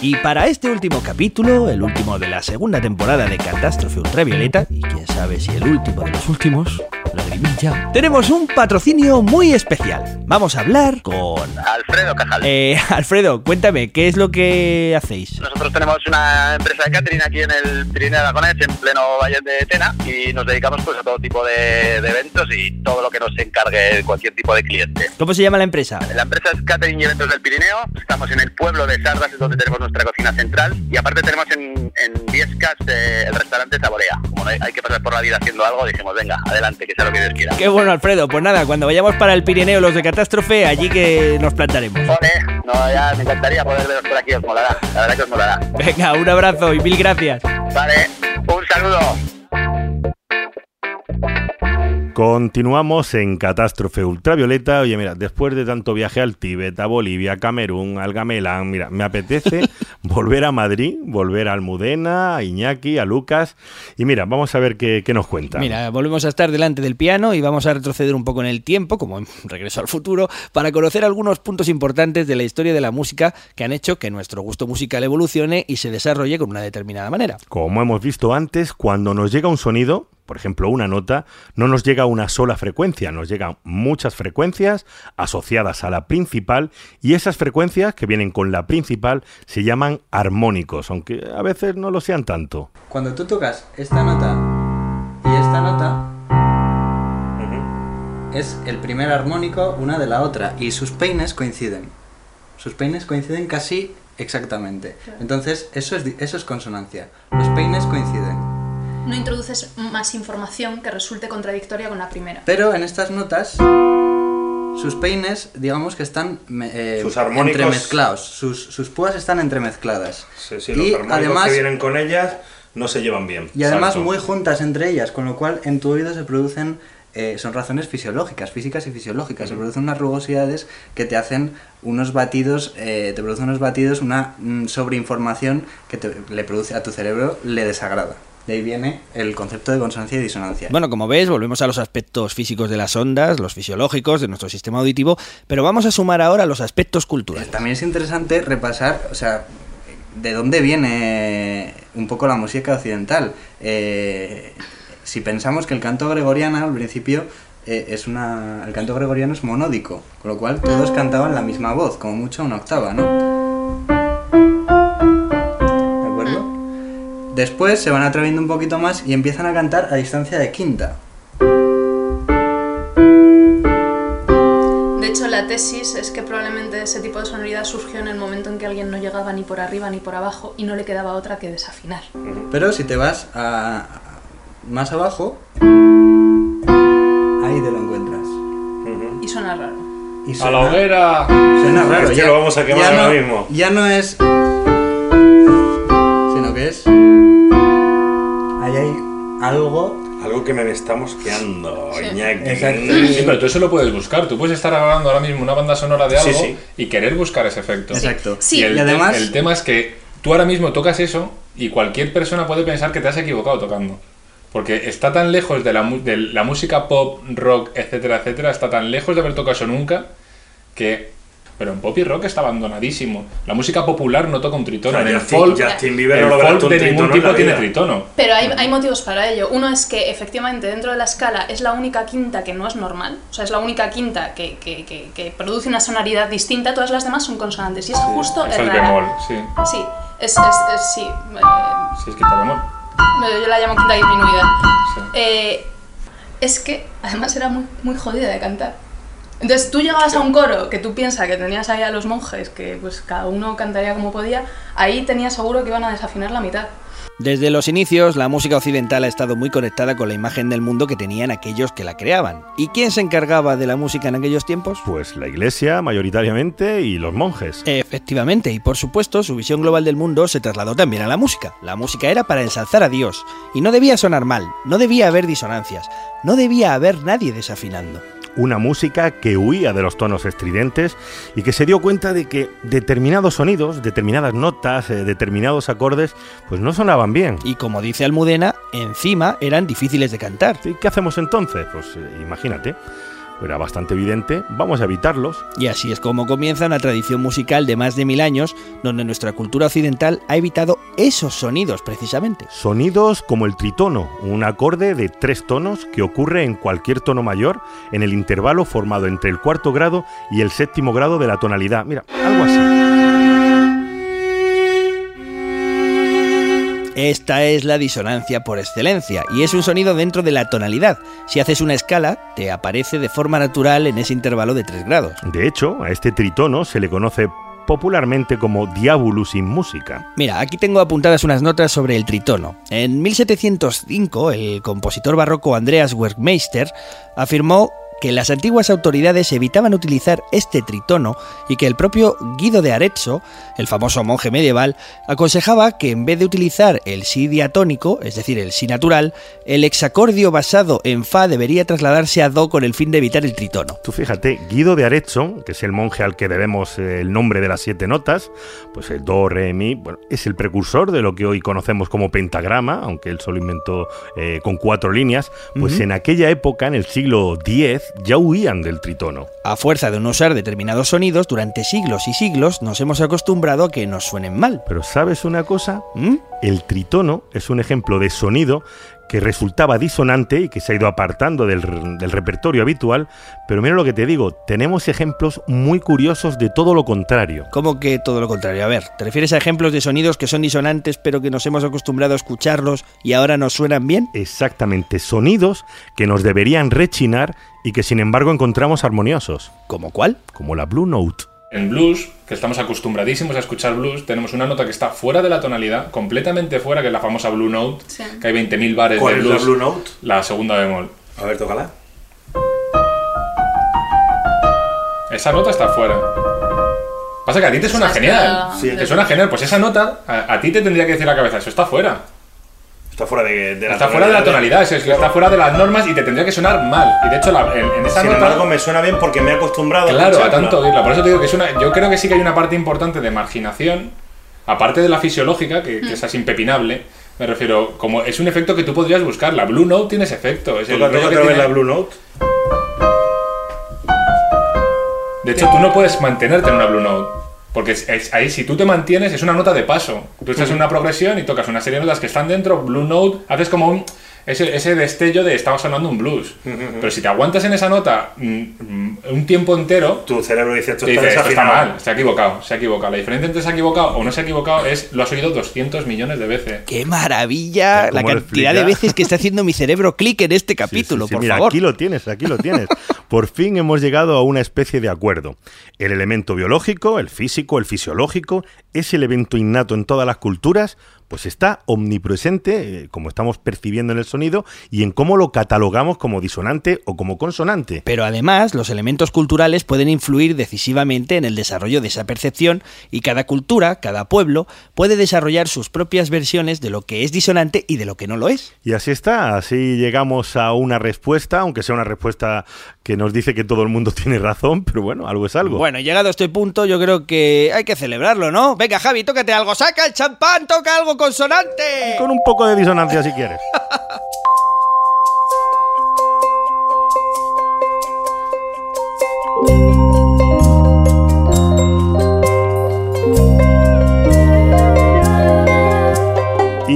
Y para este último capítulo, el último de la segunda temporada de Catástrofe Ultravioleta, y quién sabe si el último de los últimos, tenemos un patrocinio muy especial. Vamos a hablar con... Alfredo Cajal. Eh, Alfredo, cuéntame, ¿qué es lo que hacéis? Nosotros tenemos una empresa de catering aquí en el Pirineo Aragonés, en pleno Valle de Tena, y nos dedicamos pues a todo tipo de, de eventos y todo lo que nos encargue cualquier tipo de cliente. ¿Cómo se llama la empresa? La empresa es Catering y Eventos del Pirineo, estamos en el pueblo de Sardas, es donde tenemos nuestra cocina central, y aparte tenemos en, en Viescas eh, el restaurante Saborea. Como hay, hay que pasar por la vida haciendo algo, dijimos, venga, adelante, que sea lo que Qué bueno, Alfredo. Pues nada, cuando vayamos para el Pirineo, los de Catástrofe, allí que nos plantaremos. Joder, no, ya me encantaría poder veros por aquí, os molará, la verdad que os molará. Venga, un abrazo y mil gracias. Vale, un saludo. Continuamos en Catástrofe Ultravioleta. Oye, mira, después de tanto viaje al Tíbet, a Bolivia, a Camerún, al Gamelán, mira, me apetece volver a Madrid, volver a Almudena, a Iñaki, a Lucas. Y mira, vamos a ver qué, qué nos cuenta. Mira, volvemos a estar delante del piano y vamos a retroceder un poco en el tiempo, como en Regreso al Futuro, para conocer algunos puntos importantes de la historia de la música que han hecho que nuestro gusto musical evolucione y se desarrolle con una determinada manera. Como hemos visto antes, cuando nos llega un sonido, por ejemplo, una nota, no nos llega una sola frecuencia, nos llegan muchas frecuencias asociadas a la principal y esas frecuencias que vienen con la principal se llaman armónicos, aunque a veces no lo sean tanto. Cuando tú tocas esta nota y esta nota, es el primer armónico una de la otra y sus peines coinciden. Sus peines coinciden casi exactamente. Entonces, eso es, eso es consonancia. Los peines coinciden. No introduces más información que resulte contradictoria con la primera. Pero en estas notas, sus peines, digamos que están eh, Sus armónicos- entremezclados. Sus, sus púas están entremezcladas. Sí, sí, y los además, que vienen con ellas no se llevan bien. y además Salto. muy juntas entre ellas, con lo cual en tu oído se producen, eh, son razones fisiológicas, físicas y fisiológicas. Se producen unas rugosidades que te hacen unos batidos, eh, te producen unos batidos, una mm, sobreinformación que te- le produce a tu cerebro, le desagrada. De ahí viene el concepto de consonancia y disonancia. Bueno, como ves, volvemos a los aspectos físicos de las ondas, los fisiológicos de nuestro sistema auditivo, pero vamos a sumar ahora los aspectos culturales. También es interesante repasar, o sea, de dónde viene un poco la música occidental. Eh, si pensamos que el canto gregoriano al principio eh, es una, el canto gregoriano es monódico, con lo cual todos cantaban la misma voz, como mucho una octava, ¿no? Después se van atreviendo un poquito más y empiezan a cantar a distancia de quinta. De hecho, la tesis es que probablemente ese tipo de sonoridad surgió en el momento en que alguien no llegaba ni por arriba ni por abajo y no le quedaba otra que desafinar. Pero si te vas a, más abajo, ahí te lo encuentras. Y suena raro. Y ¡A la hoguera! Suena raro. Este lo vamos a quemar ya ahora no, mismo. Ya no es. Sino que es. Ahí hay algo. Algo que me está mosqueando, Iñaki. Exacto. Sí, pero tú eso lo puedes buscar. Tú puedes estar grabando ahora mismo una banda sonora de algo sí. y querer buscar ese efecto. Exacto. Sí. y, el, Y además- el tema es que tú ahora mismo tocas eso y cualquier persona puede pensar que te has equivocado tocando. Porque está tan lejos de la, de la música pop, rock, etcétera, etcétera, está tan lejos de haber tocado eso nunca que... Pero en pop y rock está abandonadísimo. La música popular no toca un tritono. O sea, en el Justin- folk, Justin Bieber el no folk de ningún tipo tiene tritono. Pero hay, hay motivos para ello. Uno es que efectivamente dentro de la escala es la única quinta que no es normal. O sea, es la única quinta que, que- que- que produce una sonoridad distinta. Todas las demás son consonantes. Y es justo Es el bemol, sí. Sí, es, es, es- sí. eh, Sí, es quinta bemol. yo la llamo quinta disminuida. Sí. Eh, es que además era muy, muy jodida de cantar. Entonces tú llegabas a un coro que tú piensas que tenías ahí a los monjes, que pues cada uno cantaría como podía, ahí tenías seguro que iban a desafinar la mitad. Desde los inicios, la música occidental ha estado muy conectada con la imagen del mundo que tenían aquellos que la creaban. ¿Y quién se encargaba de la música en aquellos tiempos? Pues la iglesia mayoritariamente y los monjes. Efectivamente, y por supuesto, su visión global del mundo se trasladó también a la música. La música era para ensalzar a Dios, y no debía sonar mal, no debía haber disonancias, no debía haber nadie desafinando. Una música que huía de los tonos estridentes y que se dio cuenta de que determinados sonidos, determinadas notas, eh, determinados acordes, pues no sonaban bien. Y como dice Almudena, encima eran difíciles de cantar. ¿Y qué hacemos entonces? Pues eh, imagínate. Era bastante evidente, vamos a evitarlos. Y así es como comienza una tradición musical de más de mil años, donde nuestra cultura occidental ha evitado esos sonidos precisamente. Sonidos como el tritono, un acorde de tres tonos que ocurre en cualquier tono mayor en el intervalo formado entre el cuarto grado y el séptimo grado de la tonalidad. Mira, algo así. Esta es la disonancia por excelencia y es un sonido dentro de la tonalidad. Si haces una escala, te aparece de forma natural en ese intervalo de 3 grados. De hecho, a este tritono se le conoce popularmente como Diabolus in música. Mira, aquí tengo apuntadas unas notas sobre el tritono. En 1705, el compositor barroco Andreas Werkmeister afirmó que las antiguas autoridades evitaban utilizar este tritono y que el propio Guido de Arezzo, el famoso monje medieval, aconsejaba que en vez de utilizar el si diatónico, es decir, el si natural, el hexacordio basado en fa debería trasladarse a do con el fin de evitar el tritono. Tú fíjate, Guido de Arezzo, que es el monje al que debemos eh, el nombre de las siete notas, pues el do, re, mi, bueno, es el precursor de lo que hoy conocemos como pentagrama, aunque él solo inventó eh, con cuatro líneas, pues uh -huh. en aquella época, en el siglo X, ya huían del tritono. A fuerza de no usar determinados sonidos, durante siglos y siglos nos hemos acostumbrado a que nos suenen mal. Pero ¿sabes una cosa? ¿Mm? El tritono es un ejemplo de sonido que resultaba disonante y que se ha ido apartando del, del, repertorio habitual, pero mira lo que te digo, tenemos ejemplos muy curiosos de todo lo contrario. ¿Cómo que todo lo contrario? A ver, ¿te refieres a ejemplos de sonidos que son disonantes pero que nos hemos acostumbrado a escucharlos y ahora nos suenan bien? Exactamente, sonidos que nos deberían rechinar y que sin embargo encontramos armoniosos. ¿Como cuál? Como la Blue Note. En blues, que estamos acostumbradísimos a escuchar blues, tenemos una nota que está fuera de la tonalidad, completamente fuera, que es la famosa Blue Note, Sí. que hay 20.000 bares ¿Cuál de es blues. la Blue Note? La segunda bemol. A ver, tócala. Esa nota está fuera. Pasa que a ti te suena O sea, genial. Sí. Te suena genial. Pues esa nota, a, a ti te tendría que decir la cabeza, eso está fuera. Está fuera de, de la Está fuera de la tonalidad, es, está fuera de las normas y te tendría que sonar mal. Y de hecho, la- en, en esa Sin nota. embargo, me suena bien porque me he acostumbrado Claro, a tanto oírla. Por eso te digo que es una. Yo creo que sí que hay una parte importante de marginación, aparte de la fisiológica, que, que esa es impepinable. Me refiero, como es un efecto que tú podrías buscar. La Blue Note tiene ese efecto. Es el toca que tiene- la Blue Note. De hecho, tú no puedes mantenerte en una Blue Note. Porque es, es- ahí, si tú te mantienes, es una nota de paso. Tú estás en una progresión y tocas una serie de notas que están dentro, Blue Note, haces como un. Ese, ese destello de estaba sonando un blues. Pero si te aguantas en esa nota mm, mm, un tiempo entero, Tu cerebro dice esto está dices, esto está desafinado". mal, se ha equivocado, se ha equivocado. La diferencia entre se ha equivocado o no se ha equivocado es lo has oído 200 millones de veces. ¡Qué maravilla! La ¿Cómo lo cantidad de veces que está haciendo mi cerebro clic en este capítulo, Sí, sí, por mira, favor. aquí lo tienes, aquí lo tienes. Por fin hemos llegado a una especie de acuerdo. El elemento biológico, el físico, el fisiológico, es el evento innato en todas las culturas, pues está omnipresente, eh, como estamos percibiendo en el sonido, y en cómo lo catalogamos como disonante o como consonante. Pero además, los elementos culturales pueden influir decisivamente en el desarrollo de esa percepción y cada cultura, cada pueblo, puede desarrollar sus propias versiones de lo que es disonante y de lo que no lo es. Y así está, así llegamos a una respuesta, aunque sea una respuesta que nos dice que todo el mundo tiene razón, pero bueno, algo es algo. Bueno, llegado a este punto, yo creo que hay que celebrarlo, ¿no? Venga, Javi, tócate algo, saca el champán, toca algo consonante. Con un poco de disonancia si quieres.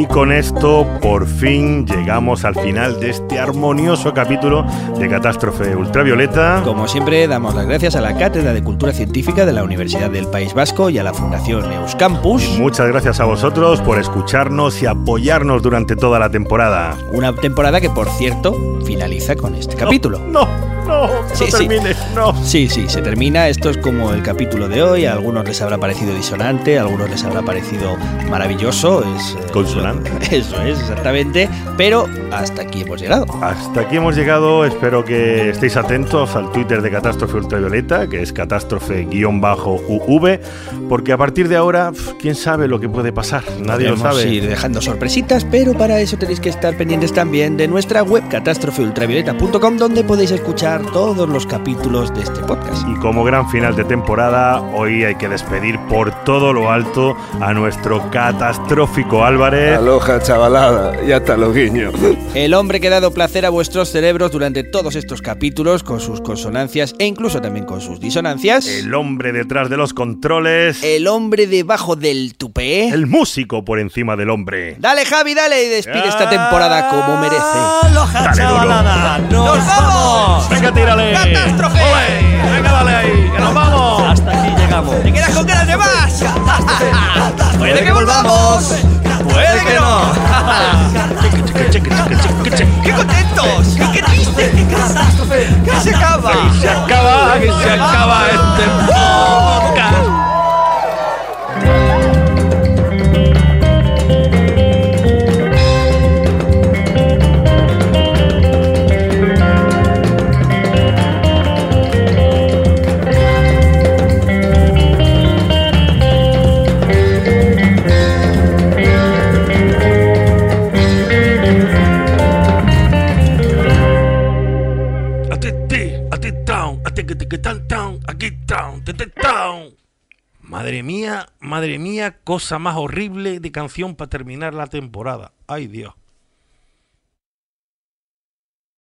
Y con esto, por fin, llegamos al final de este armonioso capítulo de Catástrofe Ultravioleta. Como siempre, damos las gracias a la Cátedra de Cultura Científica de la Universidad del País Vasco y a la Fundación Euskampus. Muchas gracias a vosotros por escucharnos y apoyarnos durante toda la temporada. Una temporada que, por cierto, finaliza con este capítulo. No, no, Sí, no sí. no. Sí, sí, se termina. Esto es como el capítulo de hoy. A algunos les habrá parecido disonante, a algunos les habrá parecido maravilloso. Es, eh, Consonante. Eso es, exactamente. Pero hasta aquí hemos llegado. Hasta aquí hemos llegado. Espero que estéis atentos al Twitter de Catástrofe Ultravioleta, que es catástrofe-uv, porque a partir de ahora, quién sabe lo que puede pasar. Nadie lo sabe. ir dejando sorpresitas, pero para eso tenéis que estar pendientes también de nuestra web catástrofeultravioleta.com, donde podéis escuchar todos los capítulos de este podcast. Y como gran final de temporada, hoy hay que despedir por todo lo alto a nuestro catastrófico Álvarez. Aloja, chavalada, ya está lo guiño. El hombre que ha dado placer a vuestros cerebros durante todos estos capítulos, con sus consonancias e incluso también con sus disonancias. El hombre detrás de los controles. El hombre debajo del tupé. El músico por encima del hombre. Dale, Javi, dale y despide esta temporada como merece. ¡Aloja, Dale, chavalada! ¡Nos, ¡Nos vamos! ¡Venga, tírale! ¡Catástrofe! ¡Ole! ¡Venga, dale ahí! ¡Que nos vamos! Hasta aquí llegamos. ¿Te quedas con ganas de más? ¡Puede que volvamos! ¡Puede que no! ¡Qué contentos! ¡Qué, qué triste! ¡Que se acaba! ¡Se acaba! ¡Que se acaba este podcast! Madre mía, madre mía, cosa más horrible de canción para terminar la temporada. Ay Dios.